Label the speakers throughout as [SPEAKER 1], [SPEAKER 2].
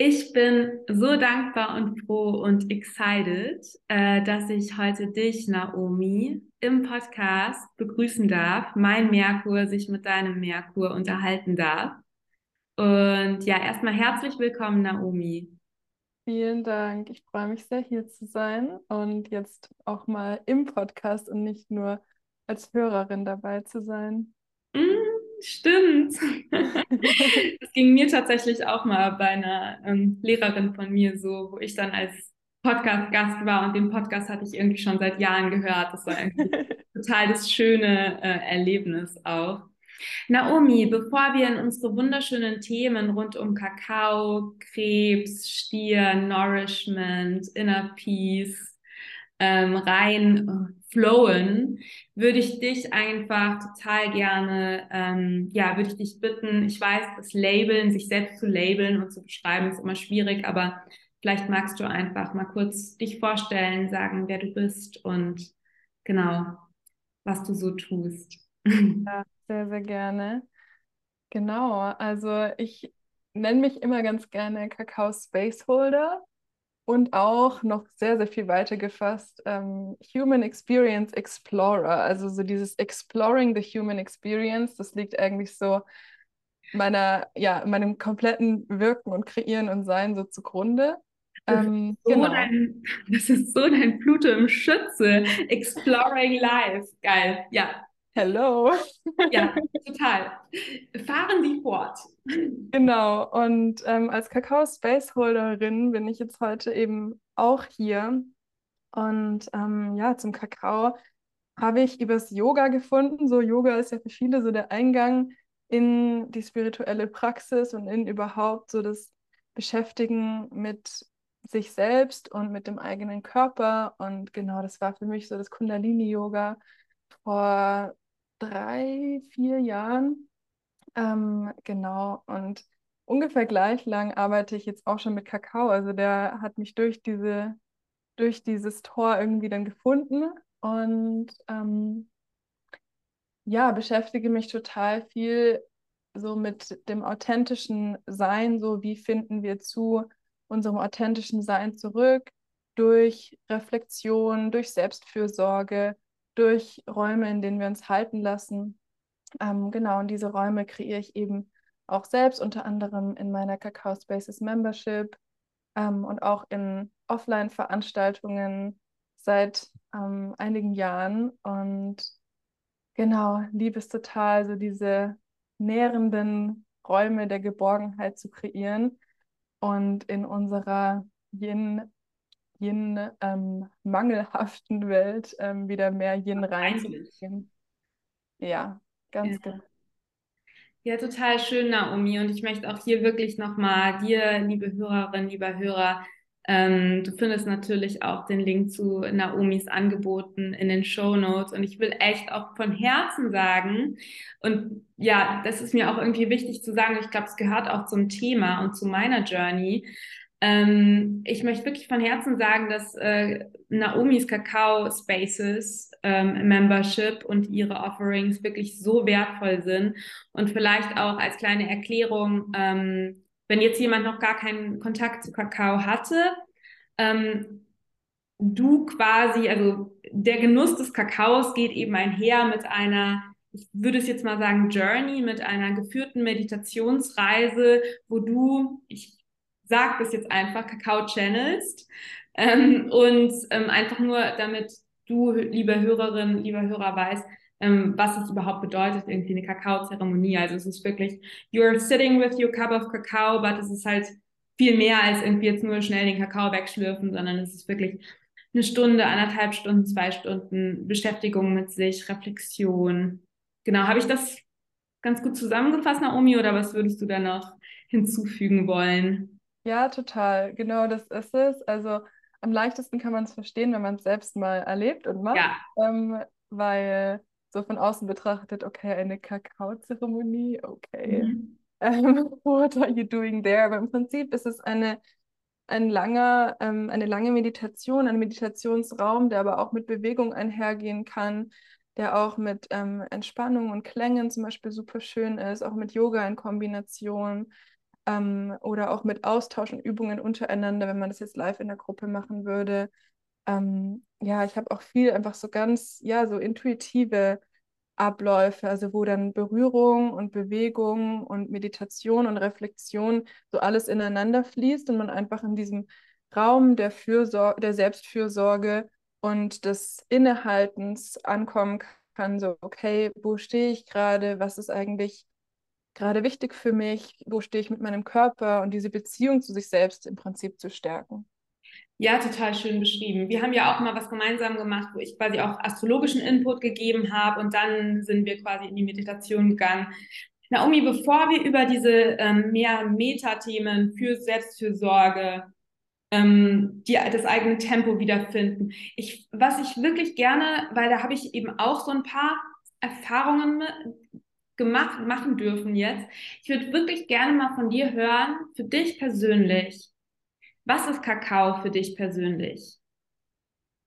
[SPEAKER 1] Ich bin so dankbar und froh und excited, äh, dass ich heute dich, Naomi, im Podcast begrüßen darf, mein Merkur sich mit deinem Merkur unterhalten darf. Und ja, erstmal herzlich willkommen, Naomi.
[SPEAKER 2] Vielen Dank. Ich freue mich sehr, hier zu sein und jetzt auch mal im Podcast und nicht nur als Hörerin dabei zu sein.
[SPEAKER 1] Mm. Stimmt. das ging mir tatsächlich auch mal bei einer ähm, Lehrerin von mir so, wo ich dann als Podcast-Gast war und den Podcast hatte ich irgendwie schon seit Jahren gehört. Das war irgendwie total das schöne äh, Erlebnis auch. Naomi, bevor wir in unsere wunderschönen Themen rund um Kakao, Krebs, Stier, Nourishment, Inner Peace ähm, rein äh, flowen, würde ich dich einfach total gerne, ähm, ja, würde ich dich bitten, ich weiß, das Labeln, sich selbst zu labeln und zu beschreiben, ist immer schwierig, aber vielleicht magst du einfach mal kurz dich vorstellen, sagen, wer du bist und genau, was du so tust.
[SPEAKER 2] Ja, sehr, sehr gerne. Genau, also ich nenne mich immer ganz gerne Kakao Spaceholder und auch noch sehr, sehr viel weiter gefasst, ähm, Human Experience Explorer, also so dieses Exploring the Human Experience, das liegt eigentlich so meiner, ja, meinem kompletten Wirken und Kreieren und Sein so zugrunde.
[SPEAKER 1] Ähm, so genau. dein, das ist so dein Pluto im Schütze. Exploring Life. Geil. Ja,
[SPEAKER 2] Hello.
[SPEAKER 1] Ja, total. Fahren Sie fort.
[SPEAKER 2] Genau, und ähm, als Kakao-Spaceholderin bin ich jetzt heute eben auch hier. Und ähm, ja, zum Kakao habe ich übers Yoga gefunden. So, Yoga ist ja für viele so der Eingang in die spirituelle Praxis und in überhaupt so das Beschäftigen mit sich selbst und mit dem eigenen Körper. Und genau, das war für mich so das Kundalini-Yoga vor drei, vier Jahren. Ähm, genau, und ungefähr gleich lang arbeite ich jetzt auch schon mit Kakao. Also der hat mich durch diese, durch dieses Tor irgendwie dann gefunden und ähm, ja, beschäftige mich total viel so mit dem authentischen Sein, so wie finden wir zu unserem authentischen Sein zurück durch Reflexion, durch Selbstfürsorge, durch Räume, in denen wir uns halten lassen. Ähm, genau, und diese Räume kreiere ich eben auch selbst, unter anderem in meiner Kakao Spaces Membership ähm, und auch in Offline-Veranstaltungen seit ähm, einigen Jahren. Und genau, liebe es total, so diese nährenden Räume der Geborgenheit zu kreieren und in unserer Yin, Yin ähm, mangelhaften Welt ähm, wieder mehr Yin reinzubringen. Ja, ganz ja. genau.
[SPEAKER 1] Ja, total schön, Naomi. Und ich möchte auch hier wirklich nochmal dir, liebe Hörerinnen, lieber Hörer, ähm, du findest natürlich auch den Link zu Naomis Angeboten in den Show Notes. Und ich will echt auch von Herzen sagen, und ja, das ist mir auch irgendwie wichtig zu sagen, ich glaube, es gehört auch zum Thema und zu meiner Journey. Ähm, ich möchte wirklich von Herzen sagen, dass äh, Naomis Kakao Spaces ähm, Membership und ihre Offerings wirklich so wertvoll sind. Und vielleicht auch als kleine Erklärung, ähm, wenn jetzt jemand noch gar keinen Kontakt zu Kakao hatte, ähm, du quasi, also der Genuss des Kakaos geht eben einher mit einer ich würde es jetzt mal sagen, Journey mit einer geführten Meditationsreise, wo du, ich sag das jetzt einfach, Kakao channelst. Ähm, und ähm, einfach nur, damit du, liebe Hörerin, lieber Hörer, weißt, ähm, was es überhaupt bedeutet, irgendwie eine Kakao-Zeremonie. Also es ist wirklich, you're sitting with your cup of Kakao, but es ist halt viel mehr als irgendwie jetzt nur schnell den Kakao wegschlürfen, sondern es ist wirklich eine Stunde, anderthalb Stunden, zwei Stunden Beschäftigung mit sich, Reflexion. Genau, habe ich das ganz gut zusammengefasst, Naomi, oder was würdest du da noch hinzufügen wollen?
[SPEAKER 2] Ja, total. Genau das ist es. Also am leichtesten kann man es verstehen, wenn man es selbst mal erlebt und macht, ja. ähm, weil so von außen betrachtet, okay, eine Kakaozeremonie, okay, mhm. ähm, what are you doing there? Aber im Prinzip ist es eine, ein langer, ähm, eine lange Meditation, ein Meditationsraum, der aber auch mit Bewegung einhergehen kann, der auch mit ähm, Entspannung und Klängen zum Beispiel super schön ist, auch mit Yoga in Kombination ähm, oder auch mit Austausch und Übungen untereinander, wenn man das jetzt live in der Gruppe machen würde. Ähm, ja, ich habe auch viel einfach so ganz, ja, so intuitive Abläufe, also wo dann Berührung und Bewegung und Meditation und Reflexion so alles ineinander fließt und man einfach in diesem Raum der Fürsorge, der Selbstfürsorge und des Innehaltens ankommen kann, so, okay, wo stehe ich gerade, was ist eigentlich gerade wichtig für mich, wo stehe ich mit meinem Körper und diese Beziehung zu sich selbst im Prinzip zu stärken.
[SPEAKER 1] Ja, total schön beschrieben. Wir haben ja auch mal was gemeinsam gemacht, wo ich quasi auch astrologischen Input gegeben habe und dann sind wir quasi in die Meditation gegangen. Naomi, bevor wir über diese ähm, mehr Metathemen für Selbstfürsorge, ähm, die, das eigene Tempo wiederfinden, ich, was ich wirklich gerne, weil da habe ich eben auch so ein paar Erfahrungen gemacht, machen dürfen jetzt. Ich würde wirklich gerne mal von dir hören, für dich persönlich. Was ist Kakao für dich persönlich?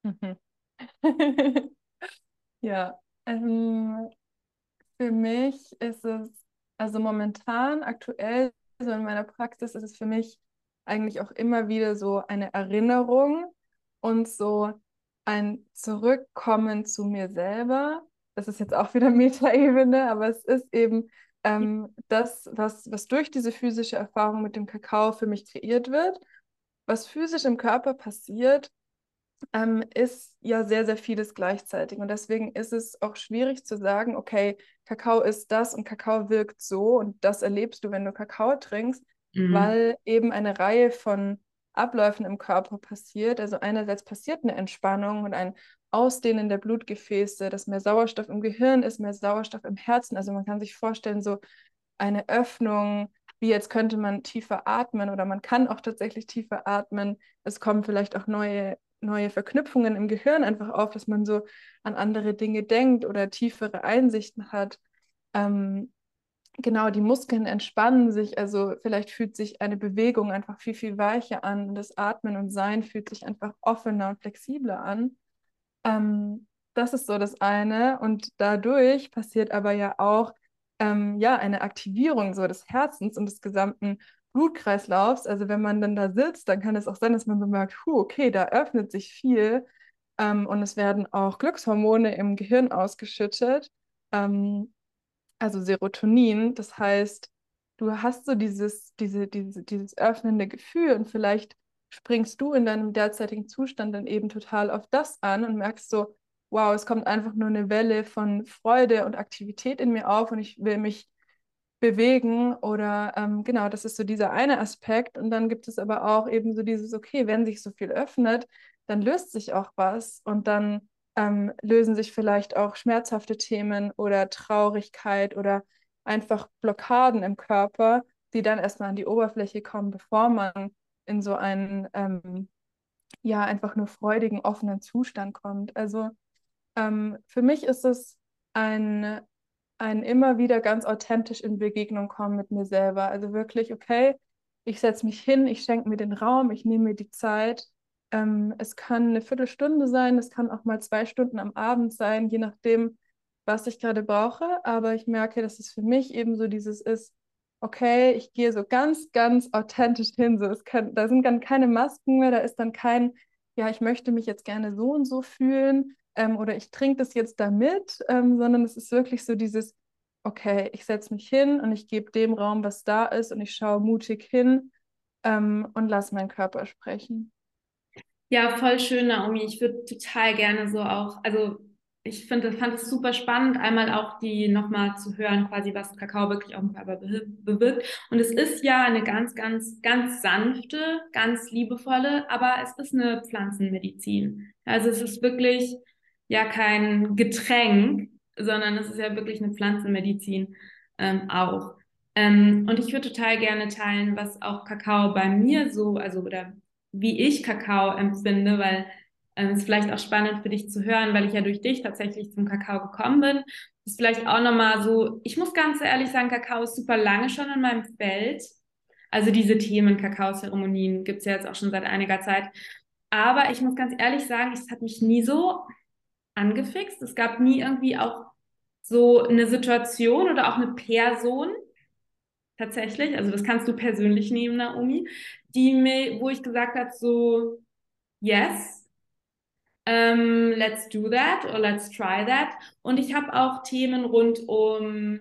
[SPEAKER 2] ja, ähm, für mich ist es, also momentan, aktuell, so in meiner Praxis, ist es für mich eigentlich auch immer wieder so eine Erinnerung und so ein Zurückkommen zu mir selber das ist jetzt auch wieder Metaebene, aber es ist eben ähm, das, was, was durch diese physische Erfahrung mit dem Kakao für mich kreiert wird. Was physisch im Körper passiert, ähm, ist ja sehr, sehr vieles gleichzeitig. Und deswegen ist es auch schwierig zu sagen, okay, Kakao ist das und Kakao wirkt so und das erlebst du, wenn du Kakao trinkst, mhm. weil eben eine Reihe von Abläufen im Körper passiert. Also einerseits passiert eine Entspannung und ein Ausdehnen der Blutgefäße, dass mehr Sauerstoff im Gehirn ist, mehr Sauerstoff im Herzen. Also man kann sich vorstellen, so eine Öffnung, wie jetzt könnte man tiefer atmen oder man kann auch tatsächlich tiefer atmen. Es kommen vielleicht auch neue, neue Verknüpfungen im Gehirn einfach auf, dass man so an andere Dinge denkt oder tiefere Einsichten hat. Ähm, genau, die Muskeln entspannen sich, also vielleicht fühlt sich eine Bewegung einfach viel, viel weicher an und das Atmen und Sein fühlt sich einfach offener und flexibler an. Ähm, das ist so das eine und dadurch passiert aber ja auch ähm, ja, eine Aktivierung so des Herzens und des gesamten Blutkreislaufs. Also wenn man dann da sitzt, dann kann es auch sein, dass man bemerkt, huh, okay, da öffnet sich viel ähm, und es werden auch Glückshormone im Gehirn ausgeschüttet. Ähm, also Serotonin. Das heißt, du hast so dieses, diese, diese, dieses öffnende Gefühl und vielleicht springst du in deinem derzeitigen Zustand dann eben total auf das an und merkst so, wow, es kommt einfach nur eine Welle von Freude und Aktivität in mir auf und ich will mich bewegen oder ähm, genau, das ist so dieser eine Aspekt. Und dann gibt es aber auch eben so dieses, okay, wenn sich so viel öffnet, dann löst sich auch was und dann ähm, lösen sich vielleicht auch schmerzhafte Themen oder Traurigkeit oder einfach Blockaden im Körper, die dann erstmal an die Oberfläche kommen, bevor man in so einen, ähm, ja, einfach nur freudigen, offenen Zustand kommt. Also ähm, für mich ist es ein, ein immer wieder ganz authentisch in Begegnung kommen mit mir selber. Also wirklich, okay, ich setze mich hin, ich schenke mir den Raum, ich nehme mir die Zeit. Ähm, es kann eine Viertelstunde sein, es kann auch mal zwei Stunden am Abend sein, je nachdem, was ich gerade brauche. Aber ich merke, dass es für mich eben so dieses ist, okay, ich gehe so ganz, ganz authentisch hin. So, es kann, da sind dann keine Masken mehr, da ist dann kein, ja, ich möchte mich jetzt gerne so und so fühlen ähm, oder ich trinke das jetzt damit, ähm, sondern es ist wirklich so dieses, okay, ich setze mich hin und ich gebe dem Raum, was da ist und ich schaue mutig hin ähm, und lasse meinen Körper sprechen.
[SPEAKER 1] Ja, voll schön, Naomi. Ich würde total gerne so auch, also ich finde, fand es super spannend, einmal auch die nochmal zu hören, quasi was Kakao wirklich auf dem Körper bewirkt. Und es ist ja eine ganz, ganz, ganz sanfte, ganz liebevolle, aber es ist eine Pflanzenmedizin. Also es ist wirklich ja kein Getränk, sondern es ist ja wirklich eine Pflanzenmedizin ähm, auch. Ähm, und ich würde total gerne teilen, was auch Kakao bei mir so, also oder wie ich Kakao empfinde, weil ähm, ist vielleicht auch spannend für dich zu hören, weil ich ja durch dich tatsächlich zum Kakao gekommen bin. Ist vielleicht auch nochmal so, ich muss ganz ehrlich sagen, Kakao ist super lange schon in meinem Feld. Also diese Themen, Kakaozeremonien gibt es ja jetzt auch schon seit einiger Zeit. Aber ich muss ganz ehrlich sagen, es hat mich nie so angefixt. Es gab nie irgendwie auch so eine Situation oder auch eine Person, tatsächlich, also das kannst du persönlich nehmen, Naomi, die mir, wo ich gesagt habe, so, yes, ähm, let's do that or let's try that. Und ich habe auch Themen rund um,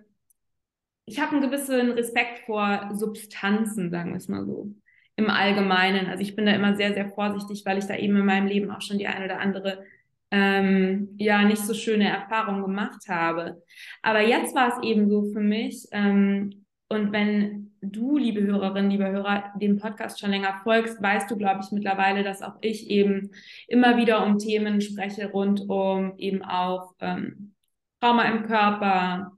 [SPEAKER 1] ich habe einen gewissen Respekt vor Substanzen, sagen wir es mal so, im Allgemeinen. Also ich bin da immer sehr, sehr vorsichtig, weil ich da eben in meinem Leben auch schon die eine oder andere ähm, ja nicht so schöne Erfahrung gemacht habe. Aber jetzt war es eben so für mich. Ähm, und wenn du, liebe Hörerin, liebe Hörer, dem Podcast schon länger folgst, weißt du, glaube ich, mittlerweile, dass auch ich eben immer wieder um Themen spreche rund um eben auch ähm, Trauma im Körper,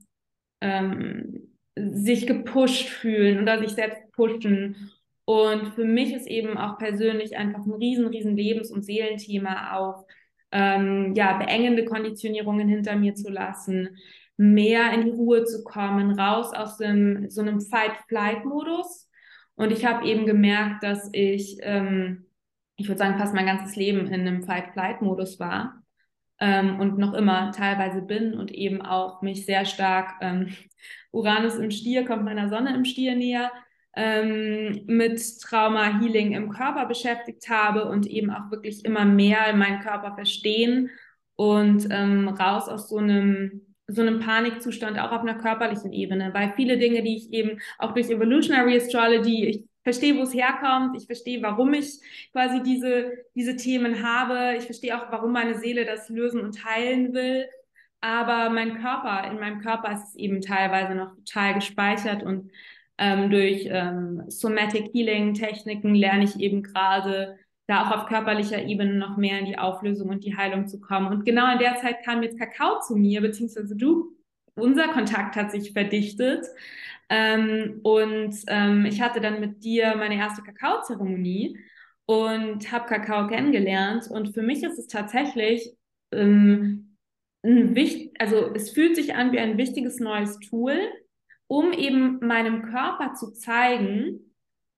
[SPEAKER 1] ähm, sich gepusht fühlen oder sich selbst pushen. Und für mich ist eben auch persönlich einfach ein riesen, riesen Lebens- und Seelenthema auch, ähm, ja, beengende Konditionierungen hinter mir zu lassen, mehr in die Ruhe zu kommen, raus aus dem, so einem Fight-Flight-Modus. Und ich habe eben gemerkt, dass ich, ähm, ich würde sagen, fast mein ganzes Leben in einem Fight-Flight-Modus war ähm, und noch immer teilweise bin und eben auch mich sehr stark, ähm, Uranus im Stier kommt meiner Sonne im Stier näher, ähm, mit Trauma Healing im Körper beschäftigt habe und eben auch wirklich immer mehr meinen Körper verstehen und ähm, raus aus so einem so einem Panikzustand auch auf einer körperlichen Ebene, weil viele Dinge, die ich eben auch durch Evolutionary Astrology, ich verstehe, wo es herkommt, ich verstehe, warum ich quasi diese, diese Themen habe, ich verstehe auch, warum meine Seele das lösen und heilen will, aber mein Körper, in meinem Körper ist es eben teilweise noch total gespeichert und ähm, durch ähm, Somatic Healing Techniken lerne ich eben gerade da auch auf körperlicher Ebene noch mehr in die Auflösung und die Heilung zu kommen. Und genau in der Zeit kam jetzt Kakao zu mir, beziehungsweise du, unser Kontakt hat sich verdichtet. Ähm, und ähm, ich hatte dann mit dir meine erste Kakaozeremonie und habe Kakao kennengelernt. Und für mich ist es tatsächlich ähm, ein wichtig, also es fühlt sich an wie ein wichtiges neues Tool, um eben meinem Körper zu zeigen,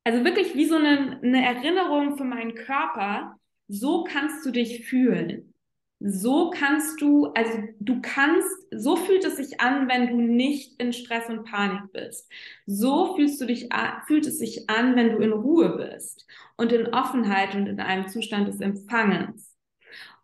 [SPEAKER 1] also wirklich wie so eine, eine Erinnerung für meinen Körper, so kannst du dich fühlen. So kannst du, also du kannst, so fühlt es sich an, wenn du nicht in Stress und Panik bist. So fühlst du dich, fühlt es sich an, wenn du in Ruhe bist und in Offenheit und in einem Zustand des Empfangens.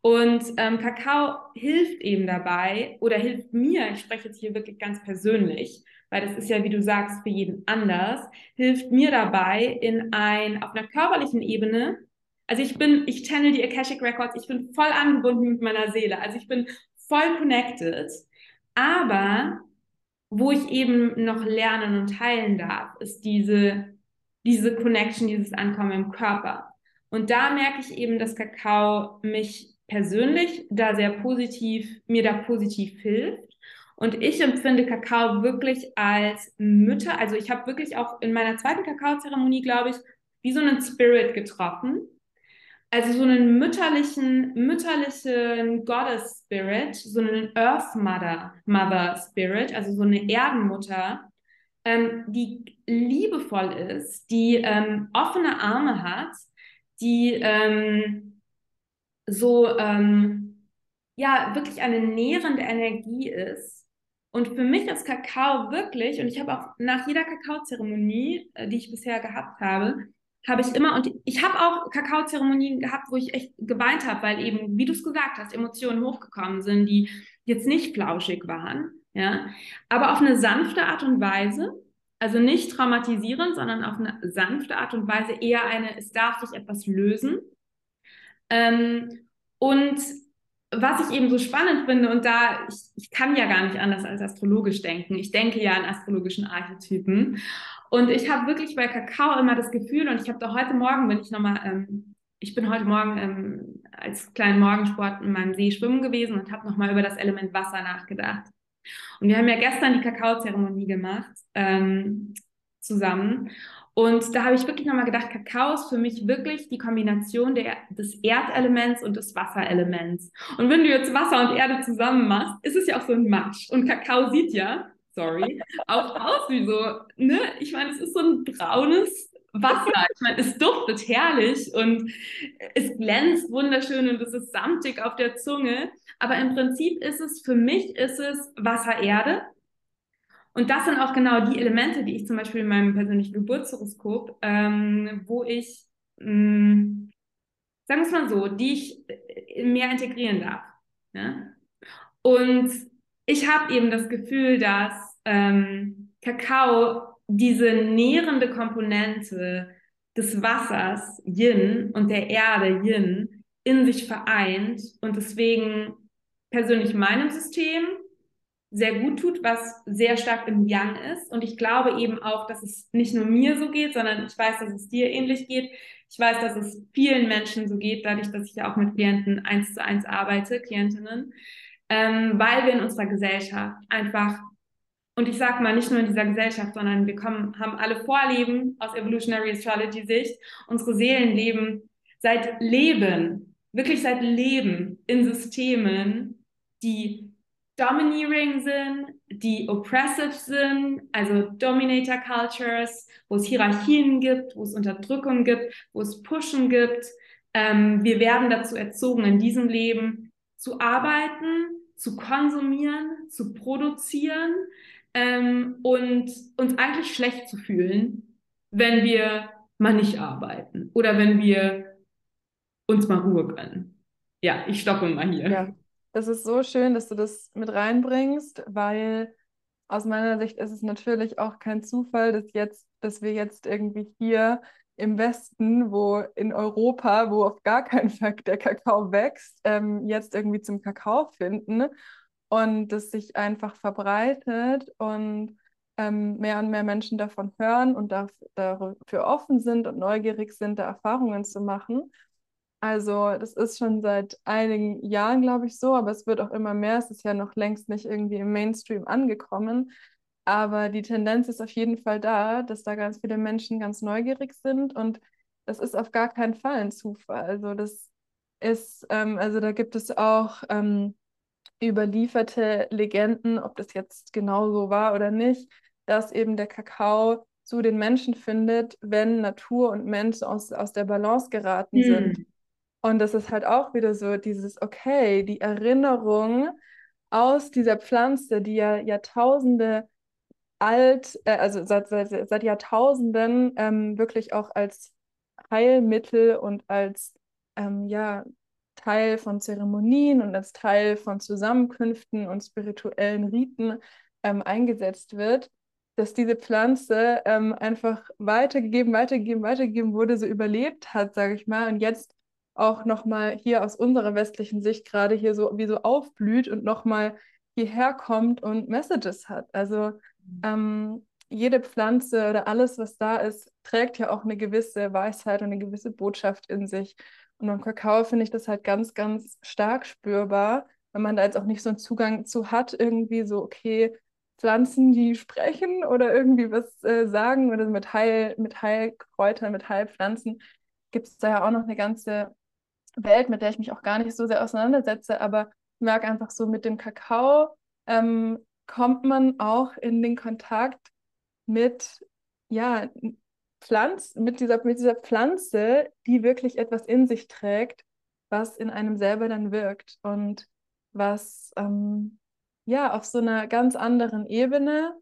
[SPEAKER 1] Und ähm, Kakao hilft eben dabei oder hilft mir, ich spreche jetzt hier wirklich ganz persönlich, weil das ist ja, wie du sagst, für jeden anders, hilft mir dabei in ein, auf einer körperlichen Ebene, also ich bin, ich channel die Akashic Records, ich bin voll angebunden mit meiner Seele, also ich bin voll connected, aber wo ich eben noch lernen und teilen darf, ist diese, diese Connection, dieses Ankommen im Körper. Und da merke ich eben, dass Kakao mich persönlich da sehr positiv, mir da positiv hilft. Und ich empfinde Kakao wirklich als Mütter. Also ich habe wirklich auch in meiner zweiten Kakaozeremonie, glaube ich, wie so einen Spirit getroffen. Also so einen mütterlichen, mütterlichen Goddess Spirit, so einen Earth Mother, Mother Spirit, also so eine Erdenmutter, ähm, die liebevoll ist, die ähm, offene Arme hat, die ähm, so ähm, ja wirklich eine nährende Energie ist. Und für mich ist Kakao wirklich, und ich habe auch nach jeder Kakaozeremonie, äh, die ich bisher gehabt habe, habe ich immer, und ich habe auch Kakaozeremonien gehabt, wo ich echt geweint habe, weil eben, wie du es gesagt hast, Emotionen hochgekommen sind, die jetzt nicht flauschig waren, ja, aber auf eine sanfte Art und Weise, also nicht traumatisierend, sondern auf eine sanfte Art und Weise eher eine, es darf sich etwas lösen. Ähm, und was ich eben so spannend finde, und da, ich, ich kann ja gar nicht anders als astrologisch denken. Ich denke ja in astrologischen Archetypen. Und ich habe wirklich bei Kakao immer das Gefühl, und ich habe da heute Morgen, bin ich nochmal, ähm, ich bin heute Morgen ähm, als kleinen Morgensport in meinem See schwimmen gewesen und habe nochmal über das Element Wasser nachgedacht. Und wir haben ja gestern die Kakaozeremonie gemacht ähm, zusammen. Und da habe ich wirklich nochmal gedacht, Kakao ist für mich wirklich die Kombination der, des Erdelements und des Wasserelements. Und wenn du jetzt Wasser und Erde zusammen machst, ist es ja auch so ein Matsch. Und Kakao sieht ja, sorry, auch aus wie so, ne? Ich meine, es ist so ein braunes Wasser. Ich meine, es duftet herrlich und es glänzt wunderschön und es ist samtig auf der Zunge. Aber im Prinzip ist es, für mich ist es Wasser-Erde. Und das sind auch genau die Elemente, die ich zum Beispiel in meinem persönlichen Geburtshoroskop, ähm, wo ich, mh, mm, sagen wir es mal so, die ich mehr integrieren darf. Ne? Und ich habe eben das Gefühl, dass ähm, Kakao diese nährende Komponente des Wassers Yin und der Erde Yin in sich vereint und deswegen persönlich meinem System sehr gut tut, was sehr stark im Yang ist. Und ich glaube eben auch, dass es nicht nur mir so geht, sondern ich weiß, dass es dir ähnlich geht. Ich weiß, dass es vielen Menschen so geht, dadurch, dass ich ja auch mit Klienten eins zu eins arbeite, Klientinnen, ähm, weil wir in unserer Gesellschaft einfach, und ich sage mal nicht nur in dieser Gesellschaft, sondern wir kommen, haben alle Vorleben aus Evolutionary Astrology Sicht, unsere Seelen leben seit Leben, wirklich seit Leben in Systemen, die domineering sind, die oppressive sind, also Dominator Cultures, wo es Hierarchien gibt, wo es Unterdrückung gibt, wo es Pushen gibt. Ähm, wir werden dazu erzogen, in diesem Leben zu arbeiten, zu konsumieren, zu produzieren ähm, und uns eigentlich schlecht zu fühlen, wenn wir mal nicht arbeiten oder wenn wir uns mal Ruhe gönnen. Ja, ich stoppe mal hier.
[SPEAKER 2] Ja, das ist so schön, dass du das mit reinbringst, weil aus meiner Sicht ist es natürlich auch kein Zufall, dass jetzt, dass wir jetzt irgendwie hier im Westen, wo in Europa, wo auf gar keinen Fall der Kakao wächst, ähm, jetzt irgendwie zum Kakao finden und das sich einfach verbreitet und ähm, mehr und mehr Menschen davon hören und dafür offen sind und neugierig sind, da Erfahrungen zu machen. Also das ist schon seit einigen Jahren, glaube ich, so, aber es wird auch immer mehr. Es ist ja noch längst nicht irgendwie im Mainstream angekommen. Aber die Tendenz ist auf jeden Fall da, dass da ganz viele Menschen ganz neugierig sind und das ist auf gar keinen Fall ein Zufall. Also das ist, ähm, also da gibt es auch ähm, überlieferte Legenden, ob das jetzt genau so war oder nicht, dass eben der Kakao zu den Menschen findet, wenn Natur und Mensch aus, aus der Balance geraten hm. sind. Und das ist halt auch wieder so dieses, okay, die Erinnerung aus dieser Pflanze, die ja Jahrtausende alt, äh, also seit, seit, seit Jahrtausenden ähm, wirklich auch als Heilmittel und als ähm, ja, Teil von Zeremonien und als Teil von Zusammenkünften und spirituellen Riten ähm, eingesetzt wird. dass diese Pflanze ähm, einfach weitergegeben, weitergegeben, weitergegeben wurde, so überlebt hat, sage ich mal, und jetzt auch nochmal hier aus unserer westlichen Sicht gerade hier so wie so aufblüht und nochmal hierher kommt und Messages hat. Also ähm, jede Pflanze oder alles, was da ist, trägt ja auch eine gewisse Weisheit und eine gewisse Botschaft in sich. Und beim Kakao finde ich das halt ganz, ganz stark spürbar, wenn man da jetzt auch nicht so einen Zugang zu hat, irgendwie so, okay, Pflanzen, die sprechen oder irgendwie was äh, sagen oder mit, Heil, mit Heilkräutern, mit Heilpflanzen, gibt es da ja auch noch eine ganze Welt, mit der ich mich auch gar nicht so sehr auseinandersetze, aber ich merke einfach so, mit dem Kakao ähm, kommt man auch in den Kontakt mit, ja, Pflanz, mit dieser, mit dieser Pflanze, die wirklich etwas in sich trägt, was in einem selber dann wirkt und was ähm, ja auf so einer ganz anderen Ebene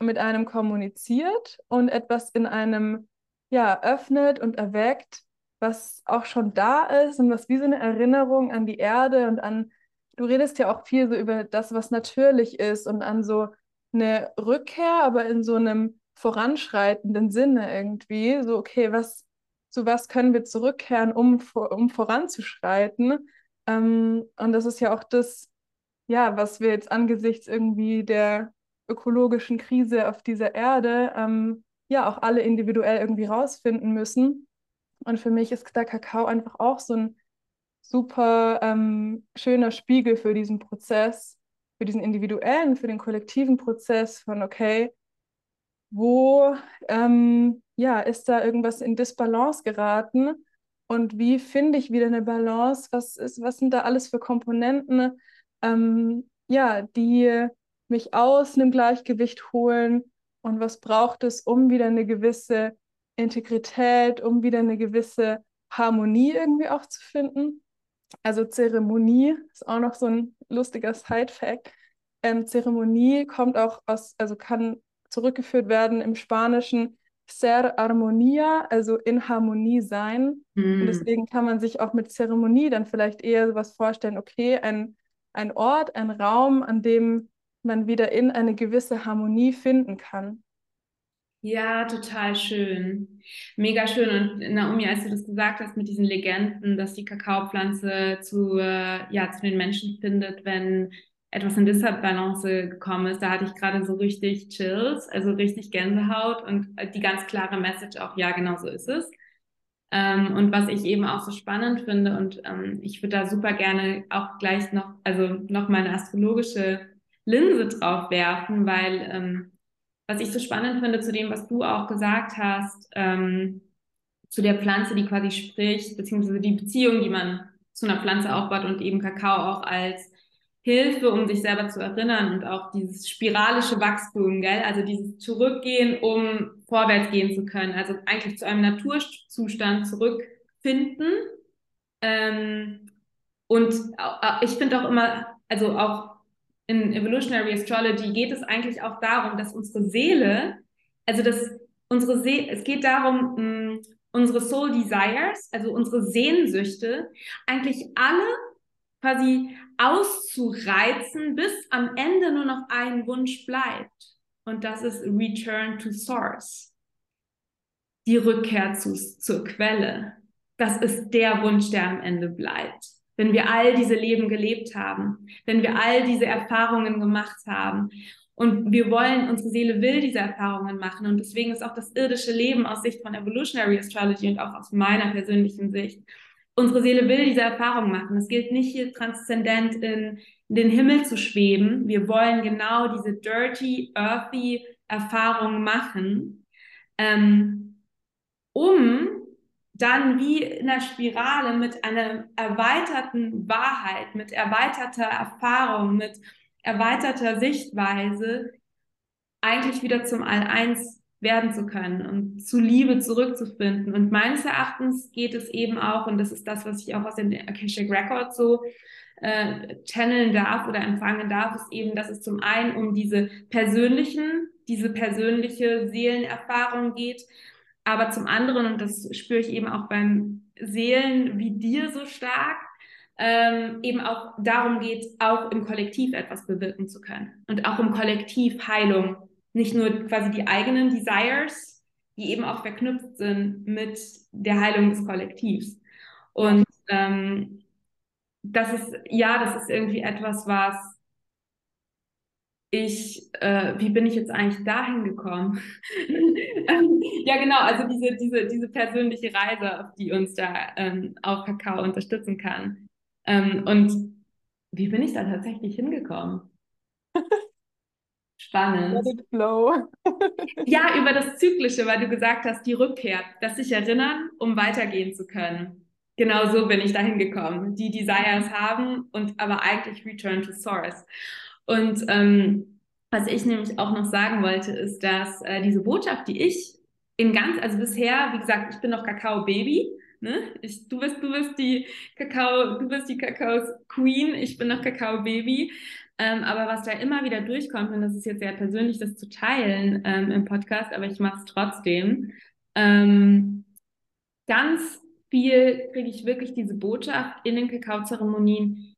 [SPEAKER 2] mit einem kommuniziert und etwas in einem ja öffnet und erweckt, was auch schon da ist und was wie so eine Erinnerung an die Erde und an, du redest ja auch viel so über das, was natürlich ist und an so eine Rückkehr, aber in so einem voranschreitenden Sinne irgendwie. So, okay, was, zu was können wir zurückkehren, um, um voranzuschreiten? Ähm, und das ist ja auch das, ja, was wir jetzt angesichts irgendwie der ökologischen Krise auf dieser Erde, ähm, ja, auch alle individuell irgendwie rausfinden müssen. Und für mich ist der Kakao einfach auch so ein super ähm, schöner Spiegel für diesen Prozess, für diesen individuellen, für den kollektiven Prozess von, okay, wo ähm, ja, ist da irgendwas in Disbalance geraten und wie finde ich wieder eine Balance? Was, ist, was sind da alles für Komponenten, ähm, ja, die mich aus einem Gleichgewicht holen und was braucht es, um wieder eine gewisse Integrität, um wieder eine gewisse Harmonie irgendwie auch zu finden. Also Zeremonie ist auch noch so ein lustiger Side-Fact. Ähm, Zeremonie kommt auch aus, also kann zurückgeführt werden im Spanischen ser armonia, also in Harmonie sein. Mm. Und hm. deswegen kann man sich auch mit Zeremonie dann vielleicht eher sowas vorstellen, okay, ein, ein Ort, ein Raum, an dem man wieder in eine gewisse Harmonie finden kann.
[SPEAKER 1] Ja, total schön. Mega schön. Und Naomi, als du das gesagt hast mit diesen Legenden, dass die Kakaopflanze zu, äh, ja, zu den Menschen findet, wenn etwas in Disbalance gekommen ist, da hatte ich gerade so richtig Chills, also richtig Gänsehaut und die ganz klare Message auch, ja, genau so ist es. Ähm, und was ich eben auch so spannend finde und ähm, ich würde da super gerne auch gleich noch, also noch mal eine astrologische Linse drauf werfen, weil ähm, was ich so spannend finde zu dem, was du auch gesagt hast, ähm, zu der Pflanze, die quasi spricht, beziehungsweise die Beziehung, die man zu einer Pflanze aufbaut und eben Kakao auch als Hilfe, um sich selber zu erinnern und auch dieses spiralische Wachstum, gell? Also dieses Zurückgehen, um vorwärts gehen zu können. Also eigentlich zu einem Naturzustand zurückfinden. Ähm, und ich finde auch immer, also auch in Evolutionary Astrology geht es eigentlich auch darum, dass unsere Seele, also dass unsere Seele, es geht darum, mh, unsere Soul Desires, also unsere Sehnsüchte, eigentlich alle quasi auszureizen, bis am Ende nur noch ein Wunsch bleibt. Und das ist Return to Source. Die Rückkehr zu, zur Quelle. Das ist der Wunsch, der am Ende bleibt. Wenn wir all diese Leben gelebt haben, wenn wir all diese Erfahrungen gemacht haben und wir wollen, unsere Seele will diese Erfahrungen machen. Und deswegen ist auch das irdische Leben aus Sicht von Evolutionary Astrology und auch aus meiner persönlichen Sicht unsere Seele will diese Erfahrung machen. Es gilt nicht hier transzendent in, den Himmel zu schweben. Wir wollen genau diese dirty, earthy Erfahrung machen, ähm, um dann wie in der Spirale mit einer erweiterten Wahrheit, mit erweiterter Erfahrung, mit erweiterter Sichtweise eigentlich wieder zum All-Eins werden zu können und zu Liebe zurückzufinden. Und meines Erachtens geht es eben auch, und das ist das, was ich auch aus den Akashic Records so äh, channeln darf oder empfangen darf, ist eben, dass es zum einen um diese persönlichen, diese persönliche Seelenerfahrung geht, aber zum anderen, und das spüre ich eben auch beim Seelen wie dir so stark, ähm, eben auch darum geht, auch im Kollektiv etwas bewirken zu können und auch im Kollektiv Heilung nicht nur quasi die eigenen Desires, die eben auch verknüpft sind mit der Heilung des Kollektivs. Und ähm, das ist, ja, das ist irgendwie etwas, was ich, äh, wie bin ich jetzt eigentlich dahin gekommen? ja, genau, also diese, diese, diese persönliche Reise, auf die uns da ähm, auch Kakao unterstützen kann. Ähm, und wie bin ich da tatsächlich hingekommen? Spannend. Ja, über das Zyklische, weil du gesagt hast, die Rückkehr, das sich erinnern, um weitergehen zu können. Genau so bin ich dahin gekommen. Die Desires haben und aber eigentlich Return to Source. Und ähm, was ich nämlich auch noch sagen wollte, ist, dass äh, diese Botschaft, die ich in ganz, also bisher, wie gesagt, ich bin noch Kakao-Baby. Ne? Ich, du bist, du bist die Kakao, du bist die Kakaos Queen, ich bin noch Kakao-Baby. Ähm, aber was da immer wieder durchkommt, und das ist jetzt sehr persönlich, das zu teilen ähm, im Podcast, aber ich mache es trotzdem. Ähm, ganz viel kriege ich wirklich diese Botschaft in den Kakaozeremonien.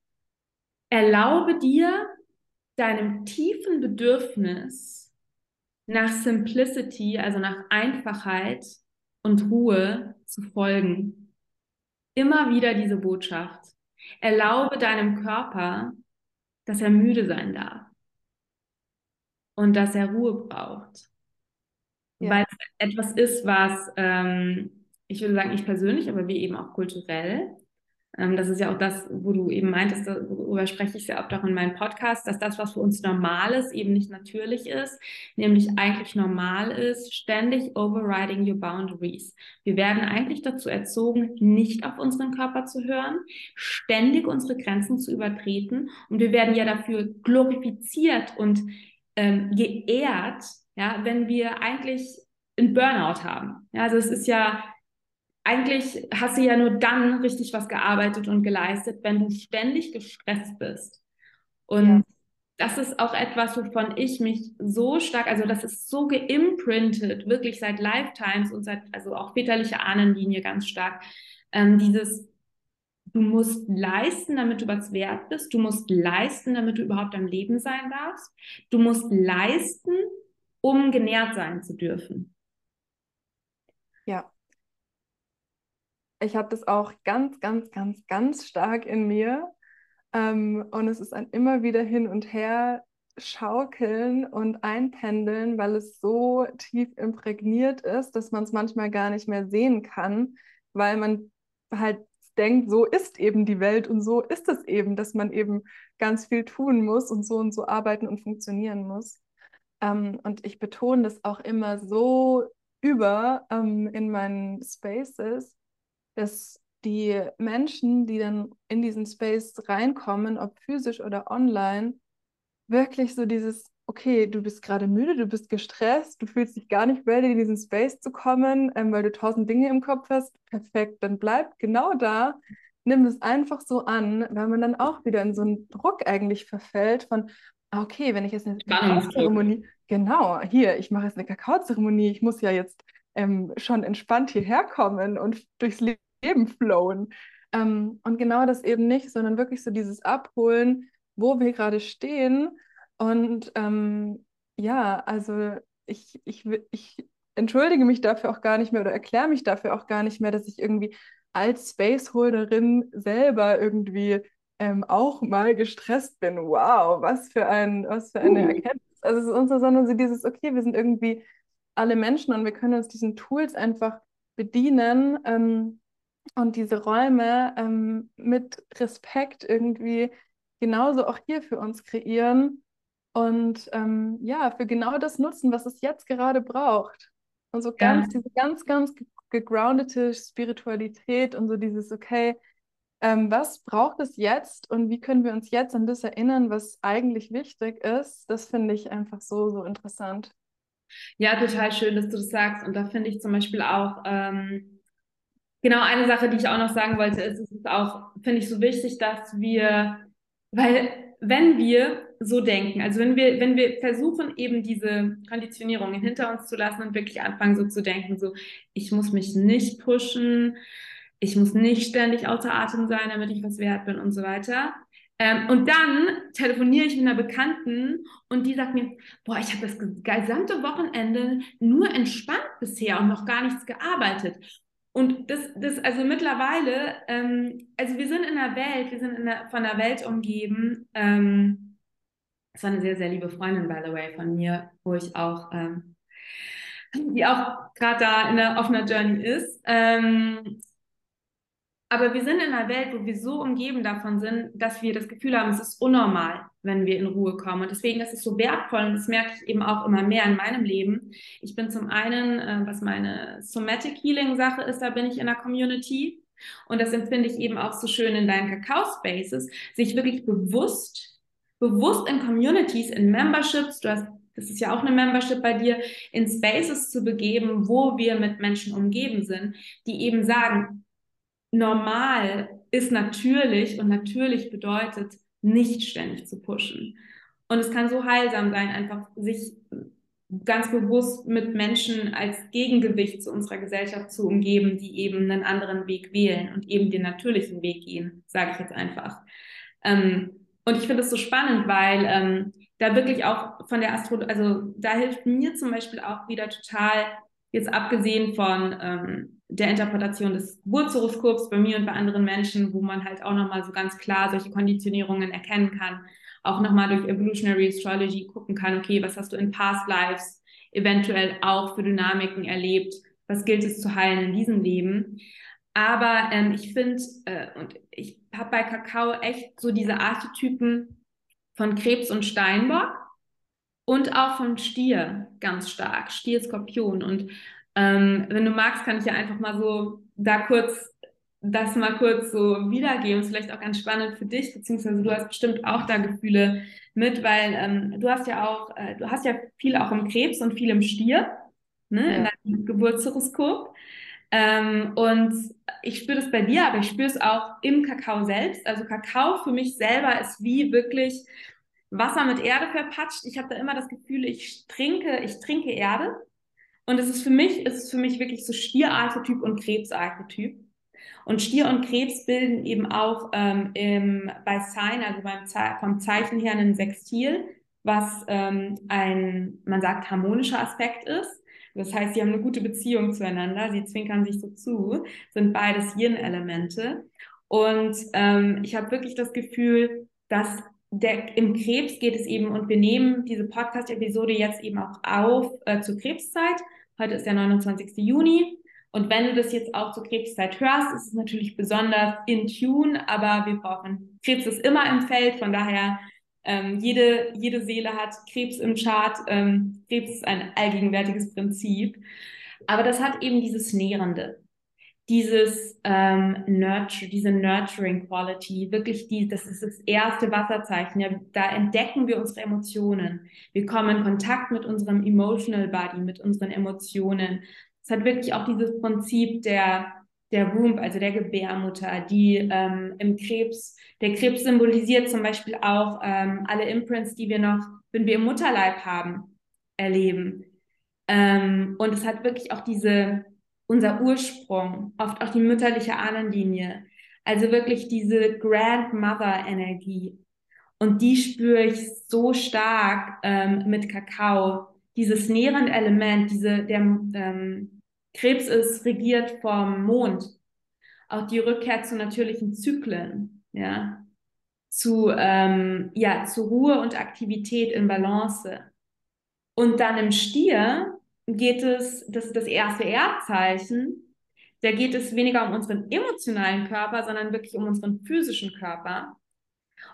[SPEAKER 1] Erlaube dir, deinem tiefen Bedürfnis nach Simplicity, also nach Einfachheit und Ruhe zu folgen. Immer wieder diese Botschaft. Erlaube deinem Körper, dass er müde sein darf und dass er Ruhe braucht. Ja. Weil es etwas ist, was, ähm, ich würde sagen, ich persönlich, aber wir eben auch kulturell das ist ja auch das, wo du eben meintest, darüber spreche ich sehr oft auch in meinem Podcast, dass das, was für uns normal ist, eben nicht natürlich ist, nämlich eigentlich normal ist, ständig overriding your boundaries. Wir werden eigentlich dazu erzogen, nicht auf unseren Körper zu hören, ständig unsere Grenzen zu übertreten und wir werden ja dafür glorifiziert und ähm, geehrt, ja, wenn wir eigentlich einen Burnout haben. Ja, also es ist ja eigentlich hast du ja nur dann richtig was gearbeitet und geleistet, wenn du ständig gestresst bist. Und ja. das ist auch etwas, wovon ich mich so stark, also das ist so geimprintet, wirklich seit Lifetimes und seit, also auch väterliche Ahnenlinie ganz stark, ähm, dieses Du musst leisten, damit du was wert bist. Du musst leisten, damit du überhaupt am Leben sein darfst. Du musst leisten, um genährt sein zu dürfen.
[SPEAKER 2] Ja, ich habe das auch ganz, ganz, ganz, ganz stark in mir. Ähm, und es ist ein immer wieder hin und her schaukeln und einpendeln, weil es so tief imprägniert ist, dass man es manchmal gar nicht mehr sehen kann, weil man halt denkt, so ist eben die Welt und so ist es eben, dass man eben ganz viel tun muss und so und so arbeiten und funktionieren muss. Ähm, und ich betone das auch immer so über ähm, in meinen Spaces, dass die Menschen, die dann in diesen Space reinkommen, ob physisch oder online, wirklich so dieses, okay, du bist gerade müde, du bist gestresst, du fühlst dich gar nicht ready, in diesen Space zu kommen, ähm, weil du tausend Dinge im Kopf hast. Perfekt, dann bleib genau da, nimm es einfach so an, weil man dann auch wieder in so einen Druck eigentlich verfällt von, ah, okay, wenn ich jetzt eine Kakaozeremonie, genau, hier, ich mache jetzt eine Kakaozeremonie, ich muss ja jetzt ähm, schon entspannt hierher kommen und durchs Leben Leben flowen. Ähm, und genau das eben nicht, sondern wirklich so dieses Abholen, wo wir gerade stehen. Und ähm, ja, also ich, ich, ich entschuldige mich dafür auch gar nicht mehr oder erkläre mich dafür auch gar nicht mehr, dass ich irgendwie als Spaceholderin selber irgendwie ähm, auch mal gestresst bin. Wow, was für ein, was für eine uh. Erkenntnis. Also es ist unser, sondern so dieses, okay, wir sind irgendwie alle Menschen und wir können uns diesen Tools einfach bedienen, ähm, und diese Räume ähm, mit Respekt irgendwie genauso auch hier für uns kreieren und ähm, ja, für genau das nutzen, was es jetzt gerade braucht. Und so ganz, ja. diese ganz, ganz gegroundete Spiritualität und so dieses, okay, ähm, was braucht es jetzt und wie können wir uns jetzt an das erinnern, was eigentlich wichtig ist, das finde ich einfach so, so interessant.
[SPEAKER 1] Ja, total schön, dass du das sagst. Und da finde ich zum Beispiel auch, ähm, Genau, eine Sache, die ich auch noch sagen wollte, ist, es ist auch, finde ich, so wichtig, dass wir, weil wenn wir so denken, also wenn wir, wenn wir versuchen, eben diese Konditionierungen hinter uns zu lassen und wirklich anfangen, so zu denken, so, ich muss mich nicht pushen, ich muss nicht ständig außer Atem sein, damit ich was wert bin und so weiter, Ähm, und dann telefoniere ich mit einer Bekannten und die sagt mir, boah, ich habe das gesamte Wochenende nur entspannt bisher und noch gar nichts gearbeitet. Und das, das also mittlerweile, ähm, also wir sind in der Welt, wir sind der, von der Welt umgeben. Ähm, das war eine sehr, sehr liebe Freundin, by the way, von mir, wo ich auch, ähm, die auch gerade da in der offener Journey ist. Ähm, aber wir sind in einer Welt, wo wir so umgeben davon sind, dass wir das Gefühl haben, es ist unnormal, wenn wir in Ruhe kommen. Und deswegen ist es so wertvoll und das merke ich eben auch immer mehr in meinem Leben. Ich bin zum einen, äh, was meine Somatic Healing Sache ist, da bin ich in der Community. Und das empfinde ich eben auch so schön in deinen Kakao-Spaces, sich wirklich bewusst, bewusst in Communities, in Memberships, du hast das ist ja auch eine Membership bei dir, in Spaces zu begeben, wo wir mit Menschen umgeben sind, die eben sagen, normal ist natürlich und natürlich bedeutet, nicht ständig zu pushen. Und es kann so heilsam sein, einfach sich ganz bewusst mit Menschen als Gegengewicht zu unserer Gesellschaft zu umgeben, die eben einen anderen Weg wählen und eben den natürlichen Weg gehen, sage ich jetzt einfach. Ähm, und ich finde es so spannend, weil ähm, da wirklich auch von der Astrologie, also da hilft mir zum Beispiel auch wieder total, jetzt abgesehen von ähm, der Interpretation des Geburtshoroskops bei mir und bei anderen Menschen, wo man halt auch nochmal so ganz klar solche Konditionierungen erkennen kann, auch nochmal durch Evolutionary Astrology gucken kann, okay, was hast du in Past Lives eventuell auch für Dynamiken erlebt, was gilt es zu heilen in diesem Leben. Aber ähm, ich finde, äh, und ich habe bei Kakao echt so diese Archetypen von Krebs und Steinbock und auch von Stier ganz stark, Stier, Skorpion. Und ähm, wenn du magst, kann ich ja einfach mal so da kurz das mal kurz so wiedergeben. Ist vielleicht auch ganz spannend für dich, beziehungsweise du hast bestimmt auch da Gefühle mit, weil ähm, du hast ja auch, äh, du hast ja viel auch im Krebs und viel im Stier, ne, ja. in deinem Geburtshoroskop. Ähm, und ich spüre das bei dir, aber ich spüre es auch im Kakao selbst. Also Kakao für mich selber ist wie wirklich Wasser mit Erde verpatscht. Ich habe da immer das Gefühl, ich trinke, ich trinke Erde. Und es ist für mich, es ist für mich wirklich so Stierarchetyp und Krebsarchetyp. Und Stier und Krebs bilden eben auch ähm, im, bei Sign, also beim Ze vom Zeichen her, ein Sextil, was ähm, ein, man sagt, harmonischer Aspekt ist. Das heißt, sie haben eine gute Beziehung zueinander, sie zwinkern sich so zu, sind beides Yin-Elemente. Und ähm, ich habe wirklich das Gefühl, dass der, im Krebs geht es eben, und wir nehmen diese Podcast-Episode jetzt eben auch auf äh, zur Krebszeit, Heute ist der 29. Juni. Und wenn du das jetzt auch zur Krebszeit hörst, ist es natürlich besonders in Tune, aber wir brauchen, Krebs ist immer im Feld, von daher ähm, jede, jede Seele hat Krebs im Chart. Ähm, Krebs ist ein allgegenwärtiges Prinzip. Aber das hat eben dieses Nährende dieses ähm, Nurture, diese Nurturing Quality, wirklich die, das ist das erste Wasserzeichen. Ja, da entdecken wir unsere Emotionen. Wir kommen in Kontakt mit unserem Emotional Body, mit unseren Emotionen. Es hat wirklich auch dieses Prinzip der der Womb, also der Gebärmutter, die ähm, im Krebs, der Krebs symbolisiert zum Beispiel auch ähm, alle Imprints, die wir noch, wenn wir im Mutterleib haben, erleben. Ähm, und es hat wirklich auch diese unser Ursprung, oft auch die mütterliche Ahnenlinie. Also wirklich diese Grandmother-Energie. Und die spüre ich so stark ähm, mit Kakao. Dieses nährende Element, diese, der ähm, Krebs ist regiert vom Mond. Auch die Rückkehr zu natürlichen Zyklen, ja. Zu, ähm, ja, zu Ruhe und Aktivität in Balance. Und dann im Stier geht es, das das erste Erdzeichen, da geht es weniger um unseren emotionalen Körper, sondern wirklich um unseren physischen Körper.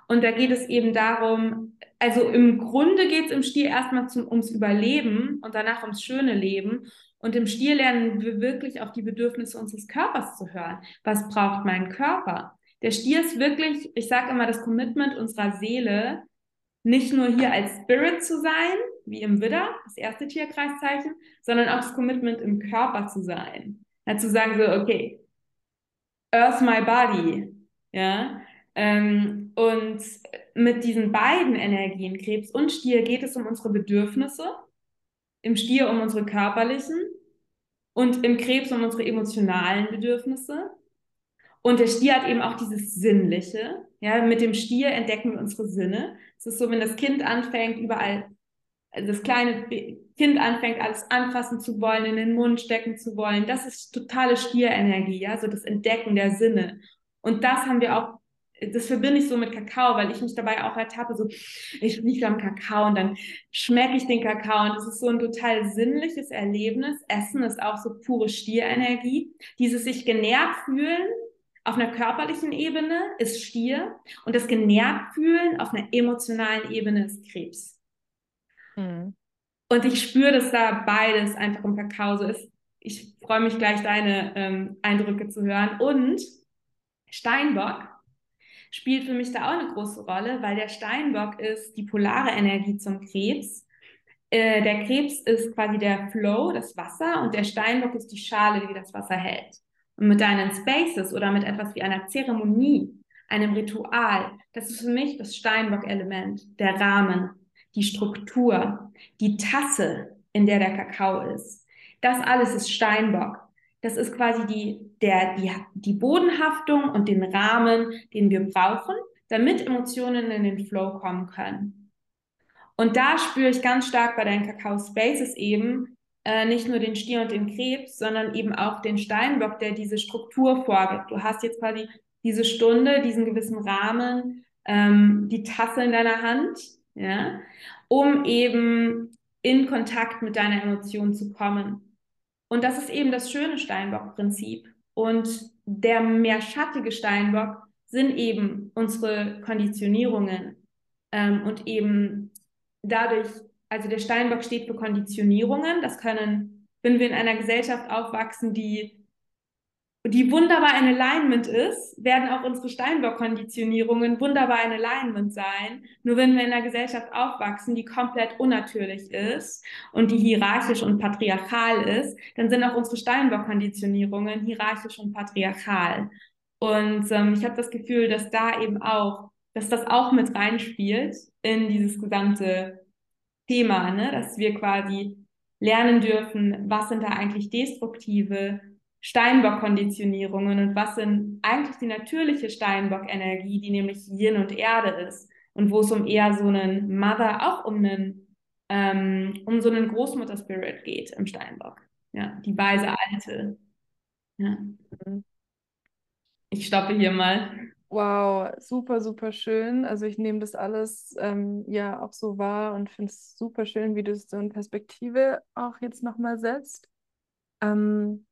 [SPEAKER 1] Und da geht es eben darum, also im Grunde geht es im Stier erstmal zum, ums Überleben und danach ums schöne Leben. Und im Stier lernen wir wirklich auf die Bedürfnisse unseres Körpers zu hören. Was braucht mein Körper? Der Stier ist wirklich, ich sage immer, das Commitment unserer Seele, nicht nur hier als Spirit zu sein, wie im Widder, das erste Tierkreiszeichen, sondern auch das Commitment im Körper zu sein. Ja, zu sagen so, okay, Earth my body, ja. Ähm, und mit diesen beiden Energien, Krebs und Stier, geht es um unsere Bedürfnisse, im Stier um unsere körperlichen und im Krebs um unsere emotionalen Bedürfnisse. Und der Stier hat eben auch dieses Sinnliche, Ja, mit dem Stier entdecken wir unsere Sinne. Es ist so, wenn das Kind anfängt, überall, das kleine Kind anfängt, alles anfassen zu wollen, in den Mund stecken zu wollen. Das ist totale Stierenergie, ja, so das Entdecken der Sinne. Und das haben wir auch das verbinde ich so mit Kakao, weil ich mich dabei auch ertappe, so, ich rieche am Kakao und dann schmecke ich den Kakao und das ist so ein total sinnliches Erlebnis. Essen ist auch so pure Stierenergie. Dieses sich genährt fühlen auf einer körperlichen Ebene ist Stier und das genährt fühlen auf einer emotionalen Ebene ist Krebs. Mhm. Und ich spüre, dass da beides einfach im Kakao so ist. Ich freue mich gleich, deine ähm, Eindrücke zu hören. Und Steinbock spielt für mich da auch eine große Rolle, weil der Steinbock ist die polare Energie zum Krebs. Äh, der Krebs ist quasi der Flow, das Wasser, und der Steinbock ist die Schale, die das Wasser hält. Und mit deinen Spaces oder mit etwas wie einer Zeremonie, einem Ritual, das ist für mich das Steinbock-Element, der Rahmen, die Struktur, die Tasse, in der der Kakao ist. Das alles ist Steinbock. Das ist quasi die, der, die, die Bodenhaftung und den Rahmen, den wir brauchen, damit Emotionen in den Flow kommen können. Und da spüre ich ganz stark bei deinen Kakao Spaces eben äh, nicht nur den Stier und den Krebs, sondern eben auch den Steinbock, der diese Struktur vorgibt. Du hast jetzt quasi diese Stunde, diesen gewissen Rahmen, ähm, die Tasse in deiner Hand, ja, um eben in Kontakt mit deiner Emotion zu kommen. Und das ist eben das schöne Steinbock-Prinzip. Und der mehr schattige Steinbock sind eben unsere Konditionierungen. Ähm, und eben dadurch, also der Steinbock steht für Konditionierungen. Das können, wenn wir in einer Gesellschaft aufwachsen, die die wunderbar in Alignment ist, werden auch unsere Steinbock-Konditionierungen wunderbar in Alignment sein. Nur wenn wir in einer Gesellschaft aufwachsen, die komplett unnatürlich ist und die hierarchisch und patriarchal ist, dann sind auch unsere Steinbock-Konditionierungen hierarchisch und patriarchal. Und ähm, ich habe das Gefühl, dass da eben auch, dass das auch mit reinspielt in dieses gesamte Thema, ne? dass wir quasi lernen dürfen, was sind da eigentlich destruktive Steinbock-Konditionierungen und was sind eigentlich die natürliche Steinbock-Energie, die nämlich Yin und Erde ist und wo es um eher so einen Mother, auch um einen, ähm, um so einen Großmutter-Spirit geht im Steinbock. Ja, die weise Alte. Ja. Ich stoppe hier mal.
[SPEAKER 2] Wow, super, super schön. Also ich nehme das alles ähm, ja auch so wahr und finde es super schön, wie du es so in Perspektive auch jetzt nochmal setzt. Ähm,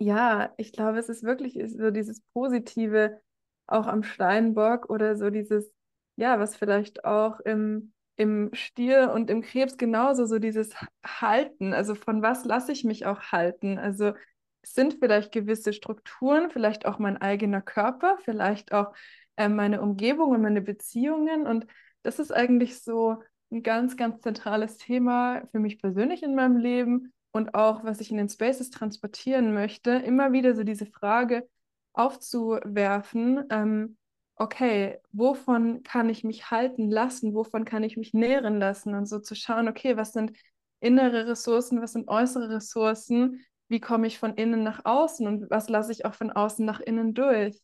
[SPEAKER 2] ja, ich glaube, es ist wirklich so dieses Positive auch am Steinbock oder so dieses, ja, was vielleicht auch im, im Stier und im Krebs genauso, so dieses Halten. Also von was lasse ich mich auch halten? Also sind vielleicht gewisse Strukturen, vielleicht auch mein eigener Körper, vielleicht auch äh, meine Umgebung und meine Beziehungen. Und das ist eigentlich so ein ganz, ganz zentrales Thema für mich persönlich in meinem Leben und auch, was ich in den Spaces transportieren möchte, immer wieder so diese Frage aufzuwerfen, ähm, okay, wovon kann ich mich halten lassen, wovon kann ich mich nähren lassen? Und so zu schauen, okay, was sind innere Ressourcen, was sind äußere Ressourcen, wie komme ich von innen nach außen? Und was lasse ich auch von außen nach innen durch.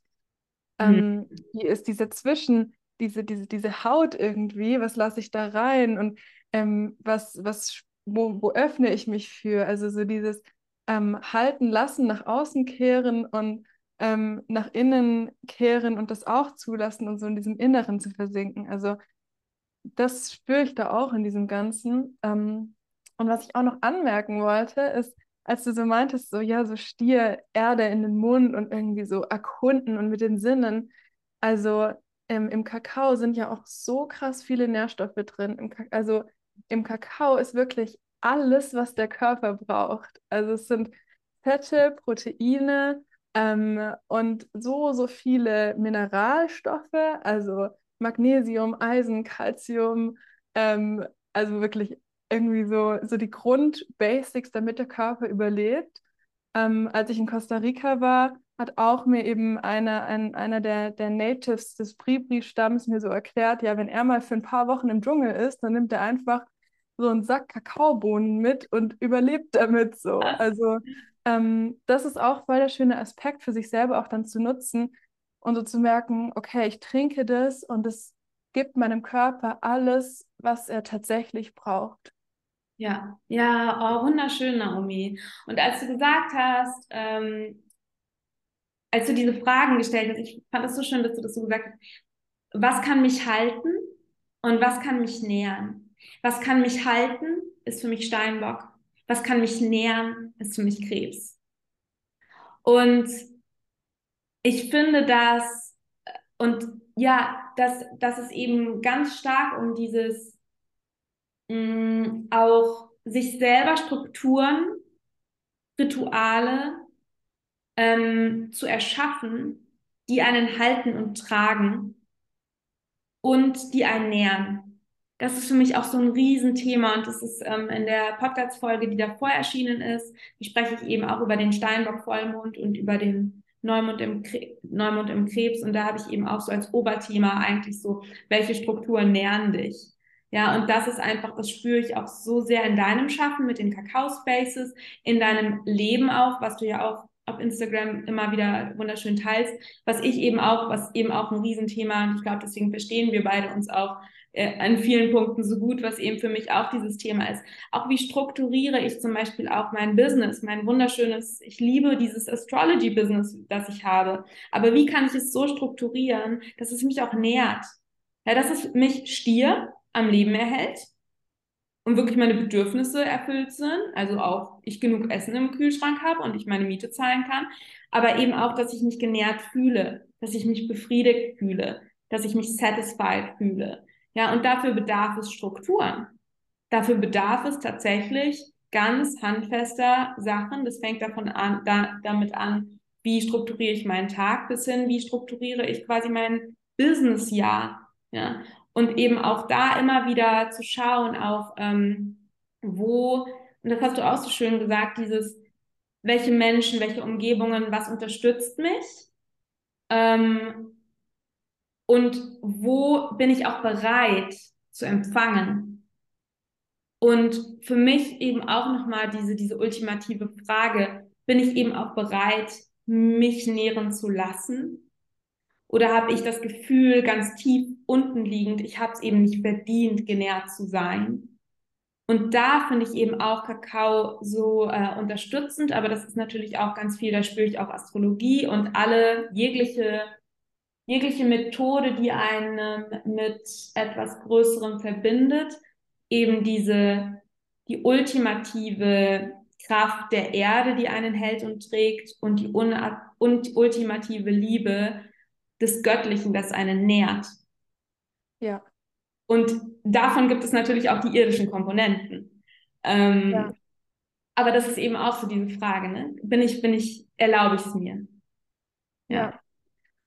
[SPEAKER 2] Mhm. Ähm, wie ist diese Zwischen, diese, diese, diese Haut irgendwie, was lasse ich da rein? Und ähm, was, was wo, wo öffne ich mich für? Also so dieses ähm, Halten lassen, nach außen kehren und ähm, nach innen kehren und das auch zulassen und so in diesem Inneren zu versinken. Also das spüre ich da auch in diesem Ganzen. Ähm, und was ich auch noch anmerken wollte, ist, als du so meintest, so ja, so Stier, Erde in den Mund und irgendwie so erkunden und mit den Sinnen. Also ähm, im Kakao sind ja auch so krass viele Nährstoffe drin. also im Kakao ist wirklich alles, was der Körper braucht. Also es sind Fette, Proteine ähm, und so, so viele Mineralstoffe, also Magnesium, Eisen, Calcium, ähm, also wirklich irgendwie so, so die Grundbasics, damit der Körper überlebt. Ähm, als ich in Costa Rica war, hat auch mir eben einer, ein, einer der, der Natives des Bribri-Stamms mir so erklärt, ja, wenn er mal für ein paar Wochen im Dschungel ist, dann nimmt er einfach so einen Sack Kakaobohnen mit und überlebt damit so. Also ähm, das ist auch voll der schöne Aspekt für sich selber auch dann zu nutzen und so zu merken, okay, ich trinke das und es gibt meinem Körper alles, was er tatsächlich braucht.
[SPEAKER 1] Ja, ja, oh, wunderschön, Naomi. Und als du gesagt hast, ähm, als du diese Fragen gestellt hast, ich fand es so schön, dass du das so gesagt hast, was kann mich halten und was kann mich nähern? Was kann mich halten, ist für mich Steinbock. Was kann mich nähern, ist für mich Krebs. Und ich finde das, und ja, dass, dass es eben ganz stark um dieses mh, mm, auch sich selber Strukturen, Rituale ähm, zu erschaffen, die einen halten und tragen und die einen nähern. Das ist für mich auch so ein Riesenthema und das ist ähm, in der Podcast-Folge, die davor erschienen ist, die spreche ich eben auch über den Steinbock-Vollmond und über den Neumond im, Neumond im Krebs und da habe ich eben auch so als Oberthema eigentlich so, welche Strukturen nähern dich? Ja, und das ist einfach, das spüre ich auch so sehr in deinem Schaffen mit den Kakao-Spaces, in deinem Leben auch, was du ja auch auf Instagram immer wieder wunderschön teilst, was ich eben auch, was eben auch ein Riesenthema, und ich glaube, deswegen verstehen wir beide uns auch äh, an vielen Punkten so gut, was eben für mich auch dieses Thema ist. Auch wie strukturiere ich zum Beispiel auch mein Business, mein wunderschönes, ich liebe dieses Astrology-Business, das ich habe. Aber wie kann ich es so strukturieren, dass es mich auch nährt? Ja, dass es mich Stier am Leben erhält und wirklich meine Bedürfnisse erfüllt sind, also auch ich genug Essen im Kühlschrank habe und ich meine Miete zahlen kann, aber eben auch, dass ich mich genährt fühle, dass ich mich befriedigt fühle, dass ich mich satisfied fühle, ja, und dafür bedarf es Strukturen. Dafür bedarf es tatsächlich ganz handfester Sachen. Das fängt davon an, da, damit an, wie strukturiere ich meinen Tag bis hin, wie strukturiere ich quasi mein Businessjahr. Ja, und eben auch da immer wieder zu schauen auf, ähm, wo, und das hast du auch so schön gesagt, dieses, welche Menschen, welche Umgebungen, was unterstützt mich? Ähm, und wo bin ich auch bereit zu empfangen? Und für mich eben auch nochmal diese, diese ultimative Frage, bin ich eben auch bereit, mich nähren zu lassen? Oder habe ich das Gefühl, ganz tief unten liegend, ich habe es eben nicht verdient, genährt zu sein? Und da finde ich eben auch Kakao so äh, unterstützend, aber das ist natürlich auch ganz viel, da spüre ich auch Astrologie und alle jegliche jegliche Methode, die einen mit etwas Größerem verbindet, eben diese, die ultimative Kraft der Erde, die einen hält und trägt und die, und die ultimative Liebe des Göttlichen, das einen nährt.
[SPEAKER 2] Ja.
[SPEAKER 1] Und davon gibt es natürlich auch die irdischen Komponenten. Ähm, ja. Aber das ist eben auch so diese Frage, ne? Bin ich, bin ich, erlaube ich es mir?
[SPEAKER 2] Ja. ja.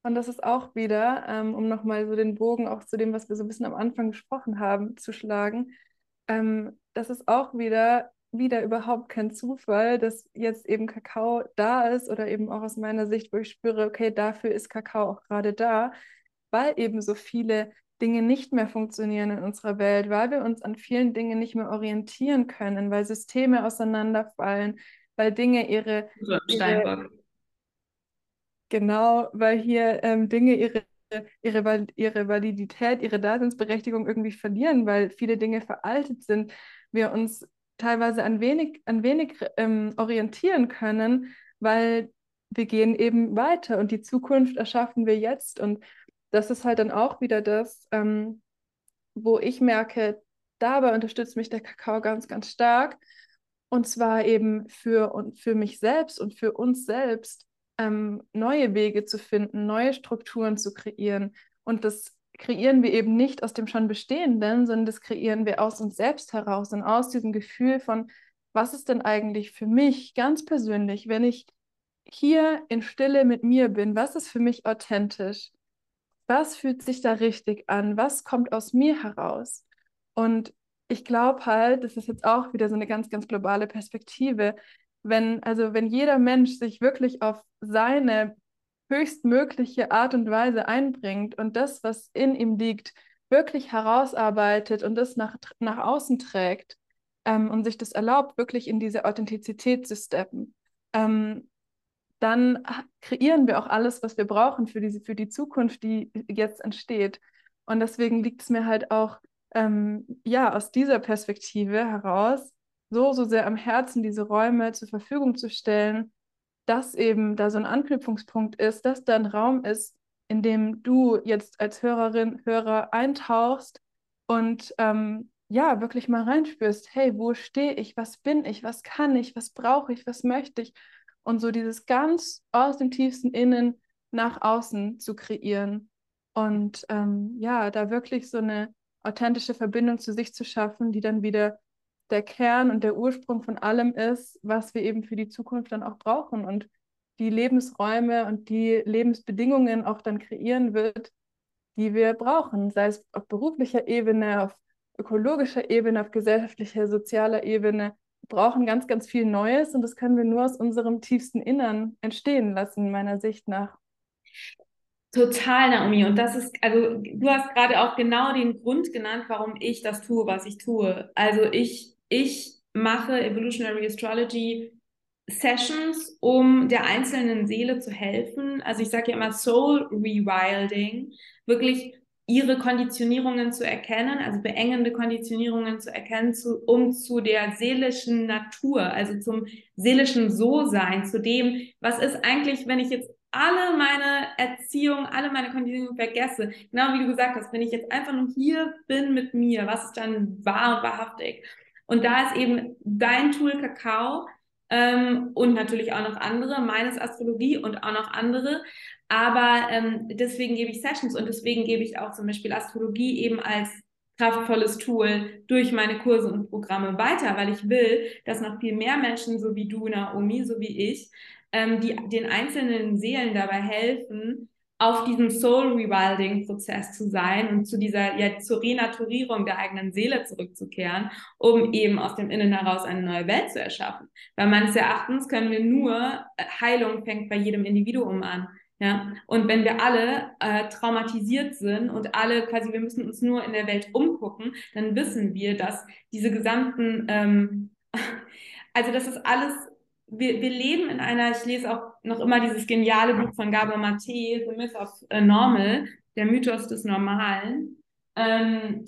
[SPEAKER 2] Und das ist auch wieder, ähm, um nochmal so den Bogen auch zu dem, was wir so ein bisschen am Anfang gesprochen haben, zu schlagen. Ähm, das ist auch wieder, wieder überhaupt kein Zufall, dass jetzt eben Kakao da ist oder eben auch aus meiner Sicht, wo ich spüre, okay, dafür ist Kakao auch gerade da, weil eben so viele Dinge nicht mehr funktionieren in unserer Welt, weil wir uns an vielen Dingen nicht mehr orientieren können, weil Systeme auseinanderfallen, weil Dinge ihre, ihre Genau, weil hier ähm, Dinge ihre, ihre, ihre Validität, ihre Daseinsberechtigung irgendwie verlieren, weil viele Dinge veraltet sind. Wir uns teilweise an wenig, an wenig ähm, orientieren können, weil wir gehen eben weiter und die Zukunft erschaffen wir jetzt. Und das ist halt dann auch wieder das, ähm, wo ich merke, dabei unterstützt mich der Kakao ganz, ganz stark. Und zwar eben für, und für mich selbst und für uns selbst ähm, neue Wege zu finden, neue Strukturen zu kreieren. Und das kreieren wir eben nicht aus dem schon Bestehenden, sondern das kreieren wir aus uns selbst heraus und aus diesem Gefühl von, was ist denn eigentlich für mich ganz persönlich, wenn ich hier in Stille mit mir bin, was ist für mich authentisch? Was fühlt sich da richtig an? Was kommt aus mir heraus? Und ich glaube halt, das ist jetzt auch wieder so eine ganz, ganz globale Perspektive, wenn, also wenn jeder Mensch sich wirklich auf seine höchstmögliche Art und Weise einbringt und das, was in ihm liegt, wirklich herausarbeitet und das nach, nach außen trägt ähm, und sich das erlaubt, wirklich in diese Authentizität zu steppen, ähm, dann kreieren wir auch alles, was wir brauchen für die, für die Zukunft, die jetzt entsteht. Und deswegen liegt es mir halt auch, ähm, ja, aus dieser Perspektive heraus so, so sehr am Herzen, diese Räume zur Verfügung zu stellen, dass eben da so ein Anknüpfungspunkt ist, dass da ein Raum ist, in dem du jetzt als Hörerin, Hörer eintauchst und ähm, ja, wirklich mal reinspürst, hey, wo stehe ich, was bin ich, was kann ich, was brauche ich, was möchte ich? Und so dieses ganz aus dem tiefsten Innen nach außen zu kreieren und ähm, ja, da wirklich so eine authentische Verbindung zu sich zu schaffen, die dann wieder der Kern und der Ursprung von allem ist, was wir eben für die Zukunft dann auch brauchen und die Lebensräume und die Lebensbedingungen auch dann kreieren wird, die wir brauchen, sei es auf beruflicher Ebene, auf ökologischer Ebene, auf gesellschaftlicher, sozialer Ebene. Wir brauchen ganz, ganz viel Neues und das können wir nur aus unserem tiefsten Innern entstehen lassen, meiner Sicht nach.
[SPEAKER 1] Total, Naomi. Und das ist, also du hast gerade auch genau den Grund genannt, warum ich das tue, was ich tue. Also ich, ich mache Evolutionary Astrology Sessions, um der einzelnen Seele zu helfen. Also ich sage ja immer Soul Rewilding, wirklich ihre Konditionierungen zu erkennen, also beengende Konditionierungen zu erkennen, zu, um zu der seelischen Natur, also zum seelischen So-Sein, zu dem, was ist eigentlich, wenn ich jetzt alle meine Erziehung, alle meine Konditionierung vergesse, genau wie du gesagt hast, wenn ich jetzt einfach nur hier bin mit mir, was ist dann wahr wahrhaftig? Und da ist eben dein Tool Kakao ähm, und natürlich auch noch andere, meines Astrologie und auch noch andere. Aber ähm, deswegen gebe ich Sessions und deswegen gebe ich auch zum Beispiel Astrologie eben als kraftvolles Tool durch meine Kurse und Programme weiter, weil ich will, dass noch viel mehr Menschen, so wie du, Naomi, so wie ich, ähm, die den einzelnen Seelen dabei helfen, auf diesem Soul Rewilding Prozess zu sein und zu dieser ja zur Renaturierung der eigenen Seele zurückzukehren, um eben aus dem Innen heraus eine neue Welt zu erschaffen. Weil meines Erachtens können wir nur äh, Heilung fängt bei jedem Individuum an. Ja, und wenn wir alle äh, traumatisiert sind und alle quasi, wir müssen uns nur in der Welt umgucken, dann wissen wir, dass diese gesamten, ähm, also das ist alles wir, wir leben in einer, ich lese auch noch immer dieses geniale Buch von Gabor Mate, The Myth of Normal, der Mythos des Normalen, ähm,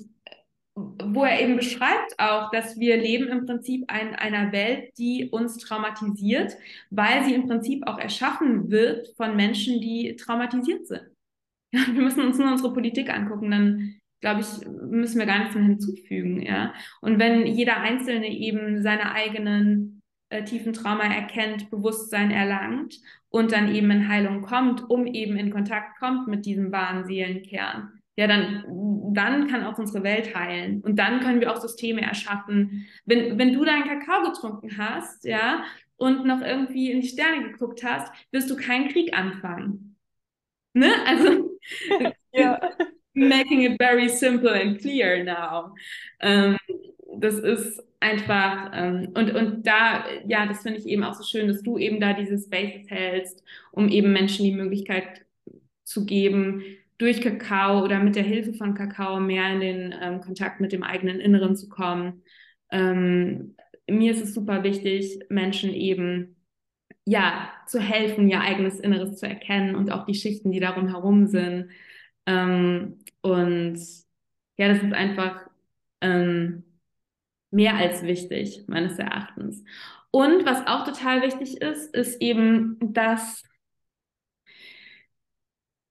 [SPEAKER 1] wo er eben beschreibt auch, dass wir leben im Prinzip in einer Welt, die uns traumatisiert, weil sie im Prinzip auch erschaffen wird von Menschen, die traumatisiert sind. Wir müssen uns nur unsere Politik angucken, dann glaube ich, müssen wir gar nichts mehr hinzufügen. Ja? Und wenn jeder Einzelne eben seine eigenen äh, tiefen Trauma erkennt, Bewusstsein erlangt und dann eben in Heilung kommt, um eben in Kontakt kommt mit diesem wahren Seelenkern. Ja, dann, dann kann auch unsere Welt heilen. Und dann können wir auch Systeme erschaffen. Wenn, wenn du deinen Kakao getrunken hast, ja, und noch irgendwie in die Sterne geguckt hast, wirst du keinen Krieg anfangen. Ne? Also, ja. making it very simple and clear now. Ähm, das ist einfach, ähm, und, und da, ja, das finde ich eben auch so schön, dass du eben da diese Spaces hältst, um eben Menschen die Möglichkeit zu geben, durch Kakao oder mit der Hilfe von Kakao mehr in den ähm, Kontakt mit dem eigenen Inneren zu kommen. Ähm, mir ist es super wichtig, Menschen eben ja zu helfen, ihr eigenes Inneres zu erkennen und auch die Schichten, die darum herum sind. Ähm, und ja, das ist einfach ähm, mehr als wichtig, meines Erachtens. Und was auch total wichtig ist, ist eben, dass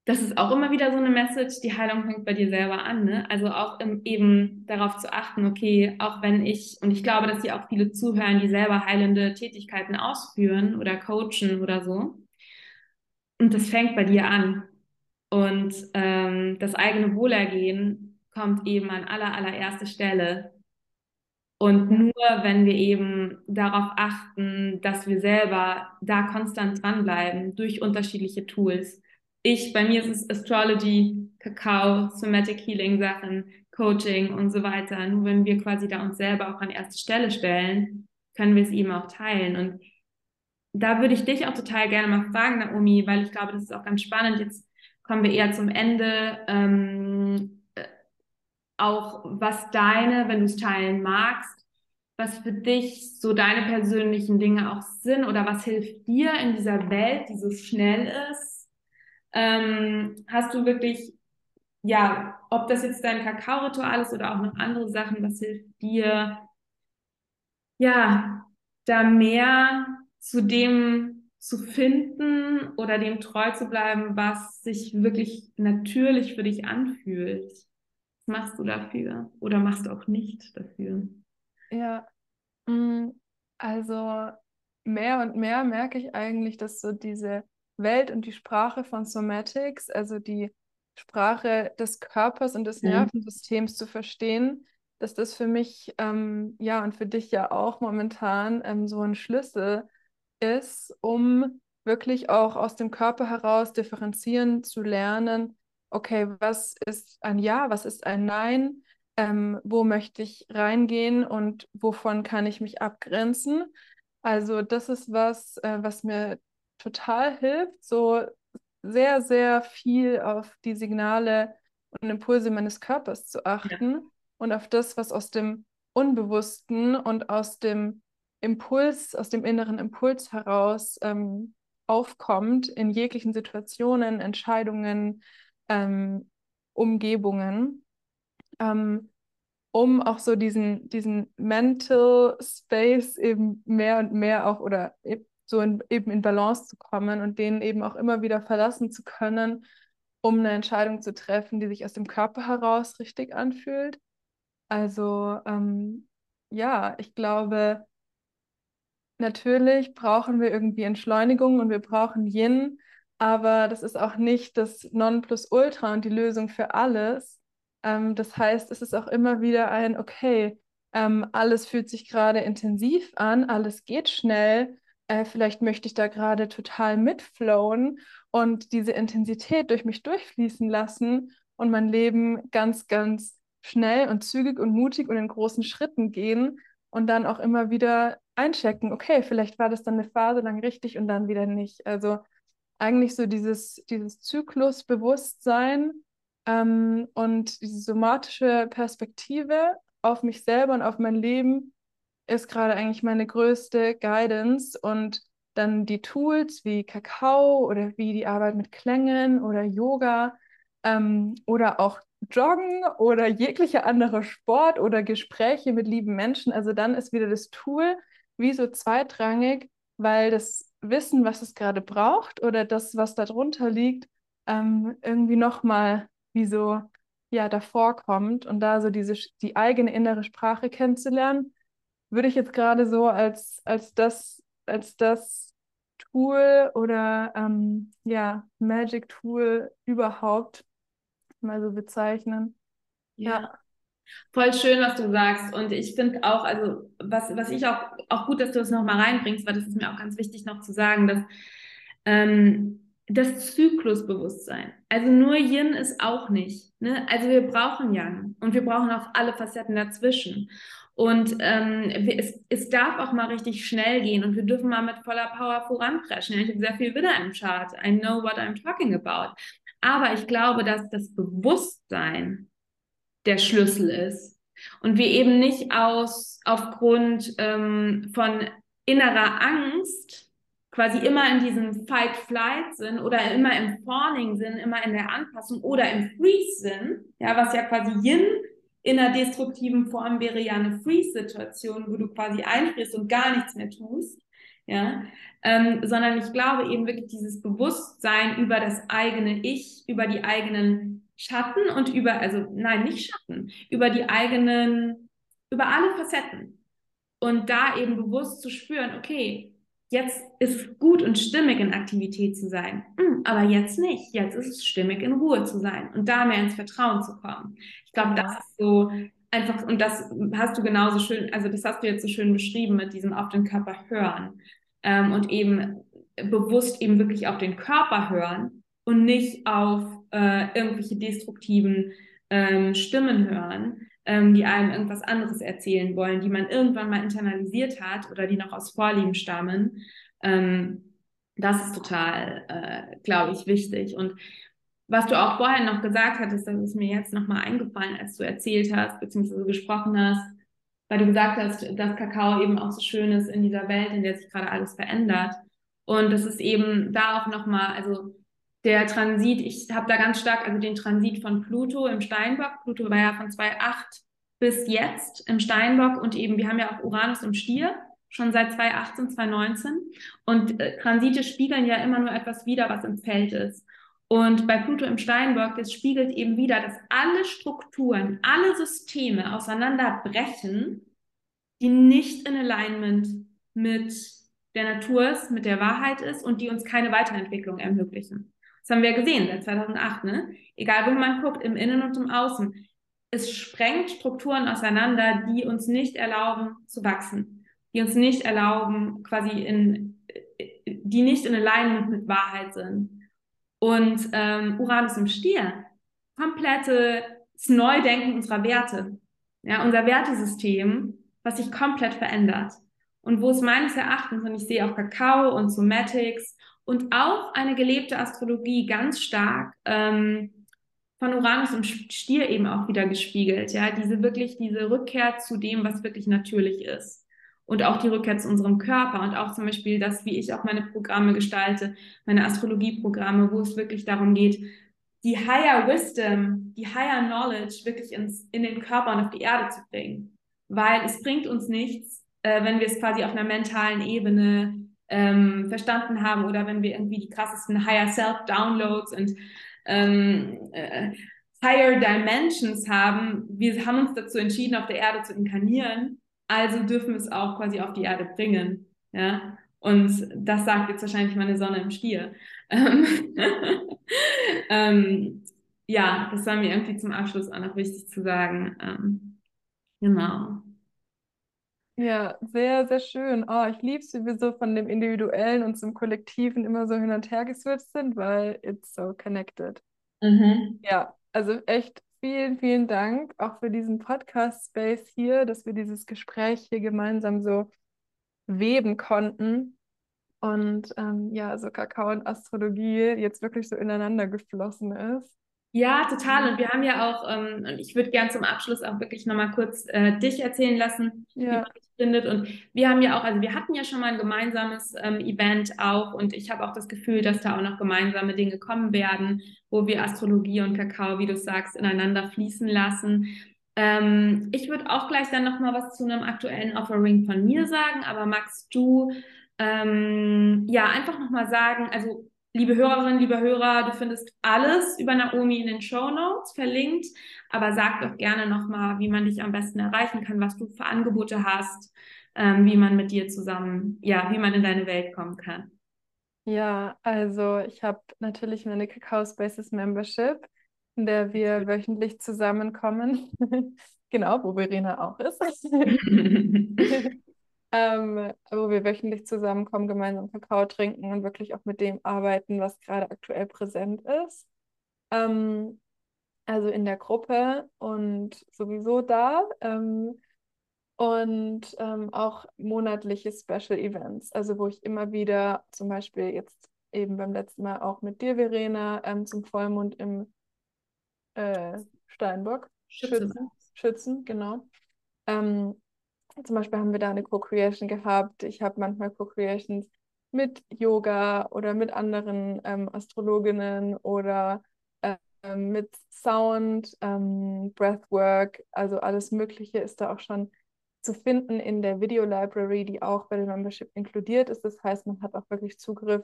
[SPEAKER 1] das ist auch immer wieder so eine Message, die Heilung fängt bei dir selber an. Ne? Also auch im, eben darauf zu achten, okay, auch wenn ich, und ich glaube, dass hier auch viele zuhören, die selber heilende Tätigkeiten ausführen oder coachen oder so. Und das fängt bei dir an. Und ähm, das eigene Wohlergehen kommt eben an aller, allererste Stelle. Und nur wenn wir eben darauf achten, dass wir selber da konstant dranbleiben durch unterschiedliche Tools. Ich, bei mir ist es Astrology, Kakao, Somatic Healing Sachen, Coaching und so weiter. Nur wenn wir quasi da uns selber auch an erste Stelle stellen, können wir es eben auch teilen. Und da würde ich dich auch total gerne mal fragen, Naomi, weil ich glaube, das ist auch ganz spannend. Jetzt kommen wir eher zum Ende. Ähm, auch was deine, wenn du es teilen magst, was für dich so deine persönlichen Dinge auch sind oder was hilft dir in dieser Welt, die so schnell ist? Ähm, hast du wirklich, ja, ob das jetzt dein Kakao-Ritual ist oder auch noch andere Sachen, was hilft dir, ja, da mehr zu dem zu finden oder dem treu zu bleiben, was sich wirklich natürlich für dich anfühlt? Was machst du dafür oder machst du auch nicht dafür?
[SPEAKER 2] Ja, mm, also mehr und mehr merke ich eigentlich, dass so diese Welt und die Sprache von Somatics, also die Sprache des Körpers und des Nervensystems zu verstehen, dass das für mich, ähm, ja, und für dich ja auch momentan ähm, so ein Schlüssel ist, um wirklich auch aus dem Körper heraus differenzieren zu lernen, okay, was ist ein Ja, was ist ein Nein, ähm, wo möchte ich reingehen und wovon kann ich mich abgrenzen. Also das ist was, äh, was mir total hilft, so sehr, sehr viel auf die Signale und Impulse meines Körpers zu achten. Ja und auf das, was aus dem Unbewussten und aus dem Impuls, aus dem inneren Impuls heraus ähm, aufkommt in jeglichen Situationen, Entscheidungen, ähm, Umgebungen, ähm, um auch so diesen, diesen Mental Space eben mehr und mehr auch oder so in, eben in Balance zu kommen und den eben auch immer wieder verlassen zu können, um eine Entscheidung zu treffen, die sich aus dem Körper heraus richtig anfühlt. Also ähm, ja, ich glaube, natürlich brauchen wir irgendwie Entschleunigung und wir brauchen Yin, aber das ist auch nicht das Nonplusultra und die Lösung für alles. Ähm, das heißt, es ist auch immer wieder ein, okay, ähm, alles fühlt sich gerade intensiv an, alles geht schnell, äh, vielleicht möchte ich da gerade total mitflowen und diese Intensität durch mich durchfließen lassen und mein Leben ganz, ganz schnell und zügig und mutig und in großen Schritten gehen und dann auch immer wieder einchecken, okay, vielleicht war das dann eine Phase lang richtig und dann wieder nicht. Also eigentlich so dieses, dieses Zyklusbewusstsein ähm, und diese somatische Perspektive auf mich selber und auf mein Leben ist gerade eigentlich meine größte Guidance und dann die Tools wie Kakao oder wie die Arbeit mit Klängen oder Yoga ähm, oder auch Joggen oder jeglicher anderer Sport oder Gespräche mit lieben Menschen. Also dann ist wieder das Tool wie so zweitrangig, weil das Wissen, was es gerade braucht oder das, was darunter liegt, ähm, irgendwie nochmal wie so ja, davor kommt und da so diese die eigene innere Sprache kennenzulernen, würde ich jetzt gerade so als, als das, als das Tool oder ähm, ja, Magic Tool überhaupt mal so bezeichnen.
[SPEAKER 1] Ja. ja. Voll schön, was du sagst. Und ich finde auch, also was, was ich auch, auch gut, dass du das nochmal reinbringst, weil das ist mir auch ganz wichtig noch zu sagen, dass ähm, das Zyklusbewusstsein, also nur Yin ist auch nicht. Ne? Also wir brauchen Yang und wir brauchen auch alle Facetten dazwischen. Und ähm, es, es darf auch mal richtig schnell gehen und wir dürfen mal mit voller Power voranpreschen. Ich habe sehr viel Widder im Chart. I know what I'm talking about. Aber ich glaube, dass das Bewusstsein der Schlüssel ist. Und wir eben nicht aus aufgrund ähm, von innerer Angst quasi immer in diesem Fight-Flight sind oder immer im Fawning sind, immer in der Anpassung oder im Freeze sind, ja, was ja quasi Yin in einer destruktiven Form wäre ja eine Freeze-Situation, wo du quasi einfrierst und gar nichts mehr tust, ja, ähm, sondern ich glaube eben wirklich dieses Bewusstsein über das eigene Ich, über die eigenen Schatten und über, also nein, nicht Schatten, über die eigenen, über alle Facetten. Und da eben bewusst zu spüren, okay, jetzt ist es gut und stimmig in Aktivität zu sein, hm, aber jetzt nicht. Jetzt ist es stimmig in Ruhe zu sein und da mehr ins Vertrauen zu kommen. Ich glaube, das ist so einfach, und das hast du genauso schön, also das hast du jetzt so schön beschrieben mit diesem auf den Körper hören ähm, und eben bewusst eben wirklich auf den Körper hören und nicht auf äh, irgendwelche destruktiven ähm, Stimmen hören, ähm, die einem irgendwas anderes erzählen wollen, die man irgendwann mal internalisiert hat oder die noch aus Vorlieben stammen. Ähm, das ist total, äh, glaube ich, wichtig. Und was du auch vorher noch gesagt hattest, das ist mir jetzt nochmal eingefallen, als du erzählt hast, beziehungsweise gesprochen hast, weil du gesagt hast, dass Kakao eben auch so schön ist in dieser Welt, in der sich gerade alles verändert. Und das ist eben da auch nochmal, also der Transit, ich habe da ganz stark, also den Transit von Pluto im Steinbock. Pluto war ja von 2,8 bis jetzt im Steinbock und eben, wir haben ja auch Uranus im Stier schon seit 2018, 2019. Und äh, Transite spiegeln ja immer nur etwas wider, was im Feld ist. Und bei Pluto im Steinbock, das spiegelt eben wieder, dass alle Strukturen, alle Systeme auseinanderbrechen, die nicht in Alignment mit der Natur ist, mit der Wahrheit ist und die uns keine Weiterentwicklung ermöglichen. Das haben wir gesehen seit 2008, ne? Egal, wo man guckt, im Innen und im Außen. Es sprengt Strukturen auseinander, die uns nicht erlauben zu wachsen, die uns nicht erlauben, quasi in, die nicht in Alignment mit Wahrheit sind. Und ähm, Uranus im Stier, komplettes Neudenken unserer Werte. Ja, unser Wertesystem, was sich komplett verändert. Und wo es meines Erachtens, und ich sehe auch Kakao und Somatics und auch eine gelebte Astrologie ganz stark ähm, von Uranus im Stier eben auch wieder gespiegelt. Ja, diese wirklich, diese Rückkehr zu dem, was wirklich natürlich ist und auch die Rückkehr zu unserem Körper und auch zum Beispiel das, wie ich auch meine Programme gestalte, meine Astrologieprogramme, wo es wirklich darum geht, die Higher Wisdom, die Higher Knowledge wirklich ins, in den Körper und auf die Erde zu bringen. Weil es bringt uns nichts, äh, wenn wir es quasi auf einer mentalen Ebene ähm, verstanden haben oder wenn wir irgendwie die krassesten Higher Self Downloads und ähm, äh, Higher Dimensions haben. Wir haben uns dazu entschieden, auf der Erde zu inkarnieren also dürfen wir es auch quasi auf die Erde bringen. Ja? Und das sagt jetzt wahrscheinlich meine Sonne im Stier. ähm, ja, das war mir irgendwie zum Abschluss auch noch wichtig zu sagen. Ähm, genau.
[SPEAKER 2] Ja, sehr, sehr schön. Oh, ich liebe es, wie wir so von dem Individuellen und zum Kollektiven immer so hin und her geswitcht sind, weil it's so connected. Mhm. Ja, also echt vielen, vielen Dank auch für diesen Podcast-Space hier, dass wir dieses Gespräch hier gemeinsam so weben konnten. Und ähm, ja, so Kakao und Astrologie jetzt wirklich so ineinander geflossen ist.
[SPEAKER 1] Ja, total. Und wir haben ja auch, ähm, und ich würde gern zum Abschluss auch wirklich nochmal kurz äh, dich erzählen lassen, ja. wie man dich findet. Und wir haben ja auch, also wir hatten ja schon mal ein gemeinsames ähm, Event auch und ich habe auch das Gefühl, dass da auch noch gemeinsame Dinge kommen werden, wo wir Astrologie und Kakao, wie du sagst, ineinander fließen lassen. Ähm, ich würde auch gleich dann nochmal was zu einem aktuellen Offering von mir sagen, aber magst du ähm, ja einfach nochmal sagen, also Liebe Hörerinnen, liebe Hörer, du findest alles über Naomi in den Show Notes verlinkt, aber sag doch gerne nochmal, wie man dich am besten erreichen kann, was du für Angebote hast, ähm, wie man mit dir zusammen, ja, wie man in deine Welt kommen kann.
[SPEAKER 2] Ja, also ich habe natürlich meine Kakao Spaces Membership, in der wir wöchentlich zusammenkommen. genau, wo Verena auch ist. ähm, wo wir wöchentlich zusammenkommen, gemeinsam Kakao trinken und wirklich auch mit dem arbeiten, was gerade aktuell präsent ist. Ähm, also in der Gruppe und sowieso da. Ähm, und ähm, auch monatliche Special Events, also wo ich immer wieder zum Beispiel jetzt eben beim letzten Mal auch mit dir, Verena, ähm, zum Vollmond im äh, Steinbock, Schützen, Schützen, genau. Ähm, zum Beispiel haben wir da eine Co-Creation gehabt. Ich habe manchmal Co-Creations mit Yoga oder mit anderen ähm, Astrologinnen oder ähm, mit Sound, ähm, Breathwork, also alles Mögliche ist da auch schon zu finden in der Video Library, die auch bei der Membership inkludiert ist. Das heißt, man hat auch wirklich Zugriff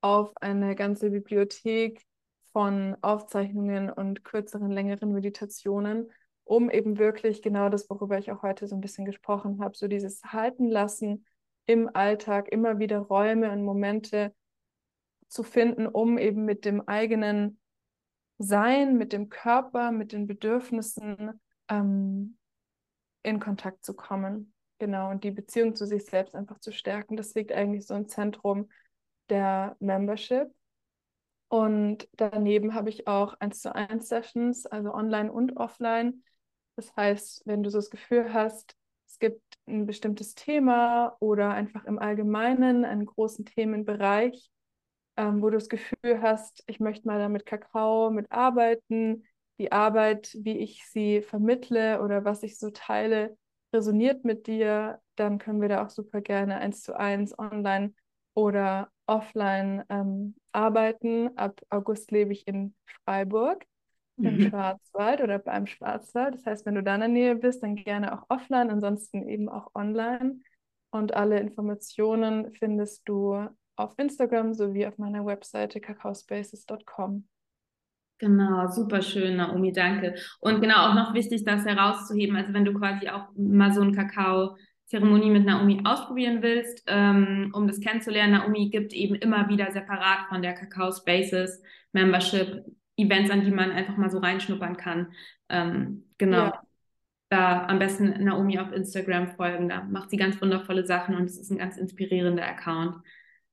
[SPEAKER 2] auf eine ganze Bibliothek von Aufzeichnungen und kürzeren, längeren Meditationen um eben wirklich genau das, worüber ich auch heute so ein bisschen gesprochen habe, so dieses Halten lassen im Alltag, immer wieder Räume und Momente zu finden, um eben mit dem eigenen Sein, mit dem Körper, mit den Bedürfnissen ähm, in Kontakt zu kommen. Genau, und die Beziehung zu sich selbst einfach zu stärken. Das liegt eigentlich so im Zentrum der Membership. Und daneben habe ich auch eins zu eins Sessions, also online und offline, das heißt, wenn du so das Gefühl hast, es gibt ein bestimmtes Thema oder einfach im Allgemeinen einen großen Themenbereich, ähm, wo du das Gefühl hast, ich möchte mal damit Kakao mitarbeiten, die Arbeit, wie ich sie vermittle oder was ich so teile, resoniert mit dir, dann können wir da auch super gerne eins zu eins online oder offline ähm, arbeiten. Ab August lebe ich in Freiburg im
[SPEAKER 1] Mhm.
[SPEAKER 2] Schwarzwald oder beim Schwarzwald. Das heißt, wenn du da in der Nähe bist, dann gerne auch offline, ansonsten eben auch online. Und alle Informationen findest du auf Instagram sowie auf meiner Webseite kakaospaces.com.
[SPEAKER 1] Genau, super schön, Naomi, danke. Und genau auch noch wichtig, das herauszuheben, also wenn du quasi auch mal so eine Kakao-Zeremonie mit Naomi ausprobieren willst, ähm, um das kennenzulernen, Naomi gibt eben immer wieder separat von der Kakao Spaces Membership Events, an die man einfach mal so reinschnuppern kann. Ähm, genau.
[SPEAKER 2] Ja.
[SPEAKER 1] Da am besten Naomi auf Instagram folgen, da macht sie ganz wundervolle Sachen und es ist ein ganz inspirierender Account.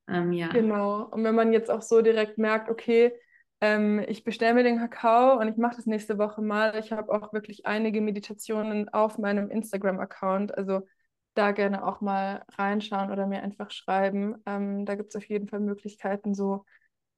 [SPEAKER 1] Ähm, ja.
[SPEAKER 2] Genau. Und wenn man jetzt auch so direkt merkt, okay, ähm, ich bestelle mir den Kakao und ich mache das nächste Woche mal. Ich habe auch wirklich einige Meditationen auf meinem Instagram-Account. Also da gerne auch mal reinschauen oder mir einfach schreiben. Ähm, da gibt es auf jeden Fall Möglichkeiten, so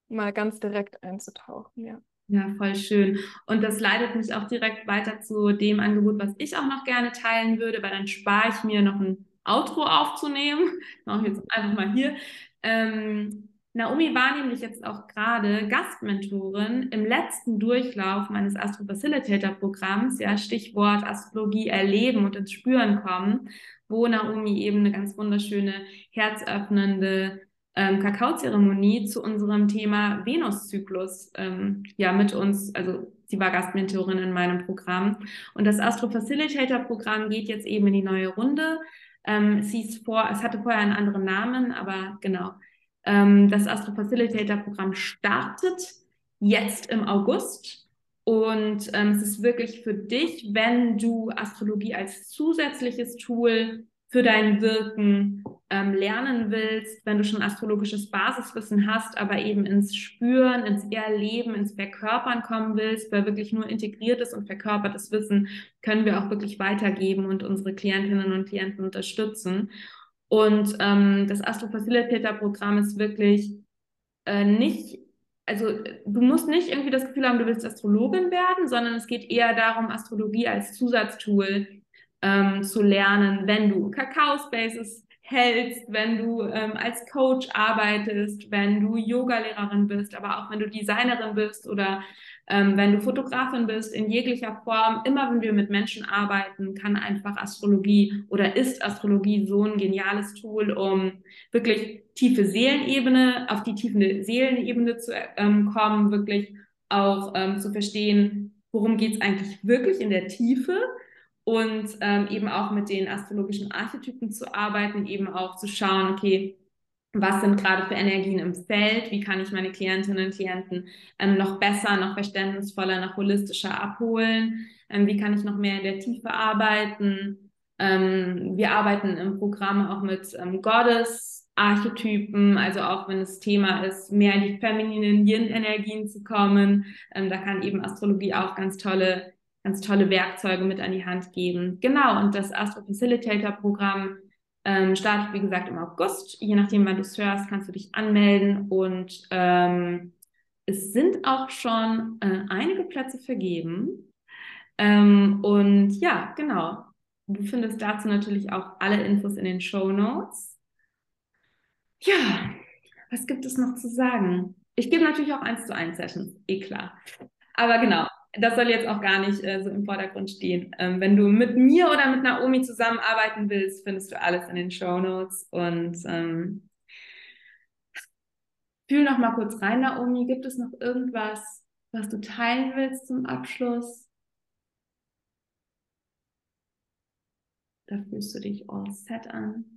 [SPEAKER 2] mal ganz direkt einzutauchen, ja.
[SPEAKER 1] Ja, voll schön. Und das leitet mich auch direkt weiter zu dem Angebot, was ich auch noch gerne teilen würde, weil dann spare ich mir noch ein Outro aufzunehmen. Mache ich jetzt einfach mal hier. Ähm, Naomi war nämlich jetzt auch gerade Gastmentorin im letzten Durchlauf meines Astro Facilitator Programms, ja, Stichwort Astrologie erleben und ins Spüren kommen, wo Naomi eben eine ganz wunderschöne, herzöffnende ähm, Kakaozeremonie zu unserem Thema Venuszyklus ähm, ja mit uns, also sie war Gastmentorin in meinem Programm und das Astro Facilitator Programm geht jetzt eben in die neue Runde. Ähm, es hieß vor, es hatte vorher einen anderen Namen, aber genau. Ähm, das Astro Facilitator Programm startet jetzt im August und ähm, es ist wirklich für dich, wenn du Astrologie als zusätzliches Tool für dein Wirken ähm, lernen willst, wenn du schon astrologisches Basiswissen hast, aber eben ins Spüren, ins Erleben, ins Verkörpern kommen willst, weil wirklich nur integriertes und verkörpertes Wissen können wir auch wirklich weitergeben und unsere Klientinnen und Klienten unterstützen. Und ähm, das Astro Facilitator Programm ist wirklich äh, nicht also du musst nicht irgendwie das Gefühl haben, du willst Astrologin werden, sondern es geht eher darum, Astrologie als Zusatztool ähm, zu lernen, wenn du Kakao Spaces hältst, wenn du ähm, als Coach arbeitest, wenn du Yogalehrerin bist, aber auch wenn du Designerin bist oder ähm, wenn du Fotografin bist, in jeglicher Form, immer wenn wir mit Menschen arbeiten, kann einfach Astrologie oder ist Astrologie so ein geniales Tool, um wirklich tiefe Seelenebene, auf die tiefe Seelenebene zu ähm, kommen, wirklich auch ähm, zu verstehen, worum geht es eigentlich wirklich in der Tiefe und ähm, eben auch mit den astrologischen Archetypen zu arbeiten, eben auch zu schauen, okay, was sind gerade für Energien im Feld, wie kann ich meine Klientinnen und Klienten ähm, noch besser, noch verständnisvoller, noch holistischer abholen, ähm, wie kann ich noch mehr in der Tiefe arbeiten. Ähm, wir arbeiten im Programm auch mit ähm, Goddess-Archetypen, also auch wenn das Thema ist, mehr in die femininen Yin-Energien zu kommen, ähm, da kann eben Astrologie auch ganz tolle, ganz tolle Werkzeuge mit an die Hand geben. Genau, und das Astro Facilitator-Programm ähm, startet, wie gesagt, im August. Je nachdem, wann du es hörst, kannst du dich anmelden. Und ähm, es sind auch schon äh, einige Plätze vergeben. Ähm, und ja, genau. Du findest dazu natürlich auch alle Infos in den Show Notes. Ja, was gibt es noch zu sagen? Ich gebe natürlich auch eins zu eins Sessions, eh klar. Aber genau, das soll jetzt auch gar nicht äh, so im Vordergrund stehen. Ähm, wenn du mit mir oder mit Naomi zusammenarbeiten willst, findest du alles in den Show Notes. Und ähm, fühl noch mal kurz rein, Naomi. Gibt es noch irgendwas, was du teilen willst zum Abschluss? Da fühlst du dich all set an.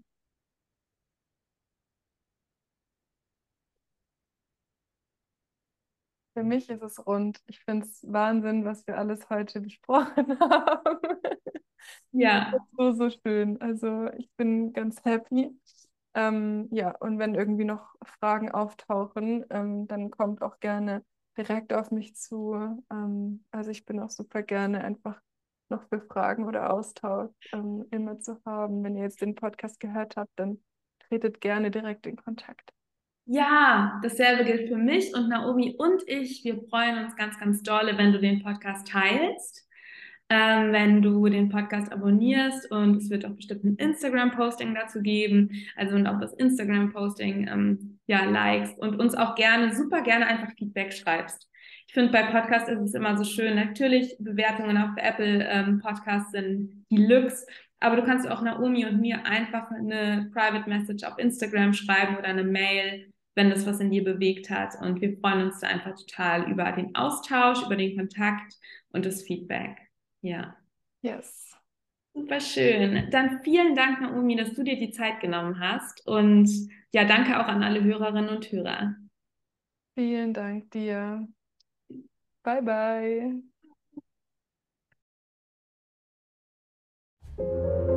[SPEAKER 2] Für mich ist es rund. Ich finde es Wahnsinn, was wir alles heute besprochen haben.
[SPEAKER 1] Ja.
[SPEAKER 2] So, so schön. Also ich bin ganz happy. Ähm, ja, und wenn irgendwie noch Fragen auftauchen, ähm, dann kommt auch gerne direkt auf mich zu. Ähm, also ich bin auch super gerne einfach noch für Fragen oder Austausch ähm, immer zu haben. Wenn ihr jetzt den Podcast gehört habt, dann tretet gerne direkt in Kontakt.
[SPEAKER 1] Ja, dasselbe gilt für mich und Naomi und ich. Wir freuen uns ganz, ganz dolle, wenn du den Podcast teilst.
[SPEAKER 3] ähm, wenn du den Podcast abonnierst und es wird auch bestimmt ein Instagram-Posting dazu geben, also und auch das Instagram-Posting ähm, ja likest und uns auch gerne, super gerne einfach Feedback schreibst. Ich finde, bei Podcasts ist es immer so schön. Natürlich, Bewertungen auf Apple ähm, Podcasts sind Deluxe, aber du kannst auch Naomi und mir einfach eine Private Message auf Instagram schreiben oder eine Mail, wenn das was in dir bewegt hat. Und wir freuen uns da einfach total über den Austausch, über den Kontakt und das Feedback. Ja.
[SPEAKER 2] Yes.
[SPEAKER 3] Super schön. Dann vielen Dank, Naomi, dass du dir die Zeit genommen hast. Und ja, danke auch an alle Hörerinnen und Hörer.
[SPEAKER 2] Vielen Dank dir. Bye, bye.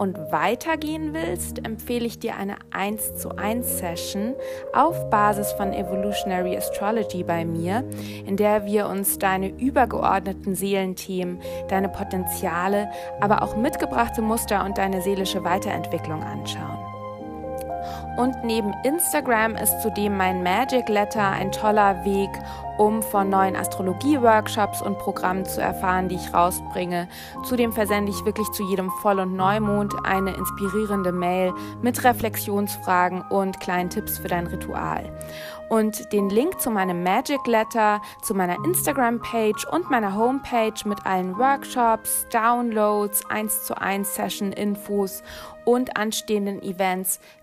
[SPEAKER 1] und weitergehen willst, empfehle ich dir eine 1 zu 1 Session auf Basis von Evolutionary Astrology bei mir, in der wir uns deine übergeordneten Seelenthemen, deine Potenziale, aber auch mitgebrachte Muster und deine seelische Weiterentwicklung anschauen. Und neben Instagram ist zudem mein Magic Letter ein toller Weg, um von neuen Astrologie-Workshops und Programmen zu erfahren, die ich rausbringe. Zudem versende ich wirklich zu jedem Voll- und Neumond eine inspirierende Mail mit Reflexionsfragen und kleinen Tipps für dein Ritual. Und den Link zu meinem Magic Letter, zu meiner Instagram-Page und meiner Homepage mit allen Workshops, Downloads, 1 zu 1 Session-Infos und anstehenden Events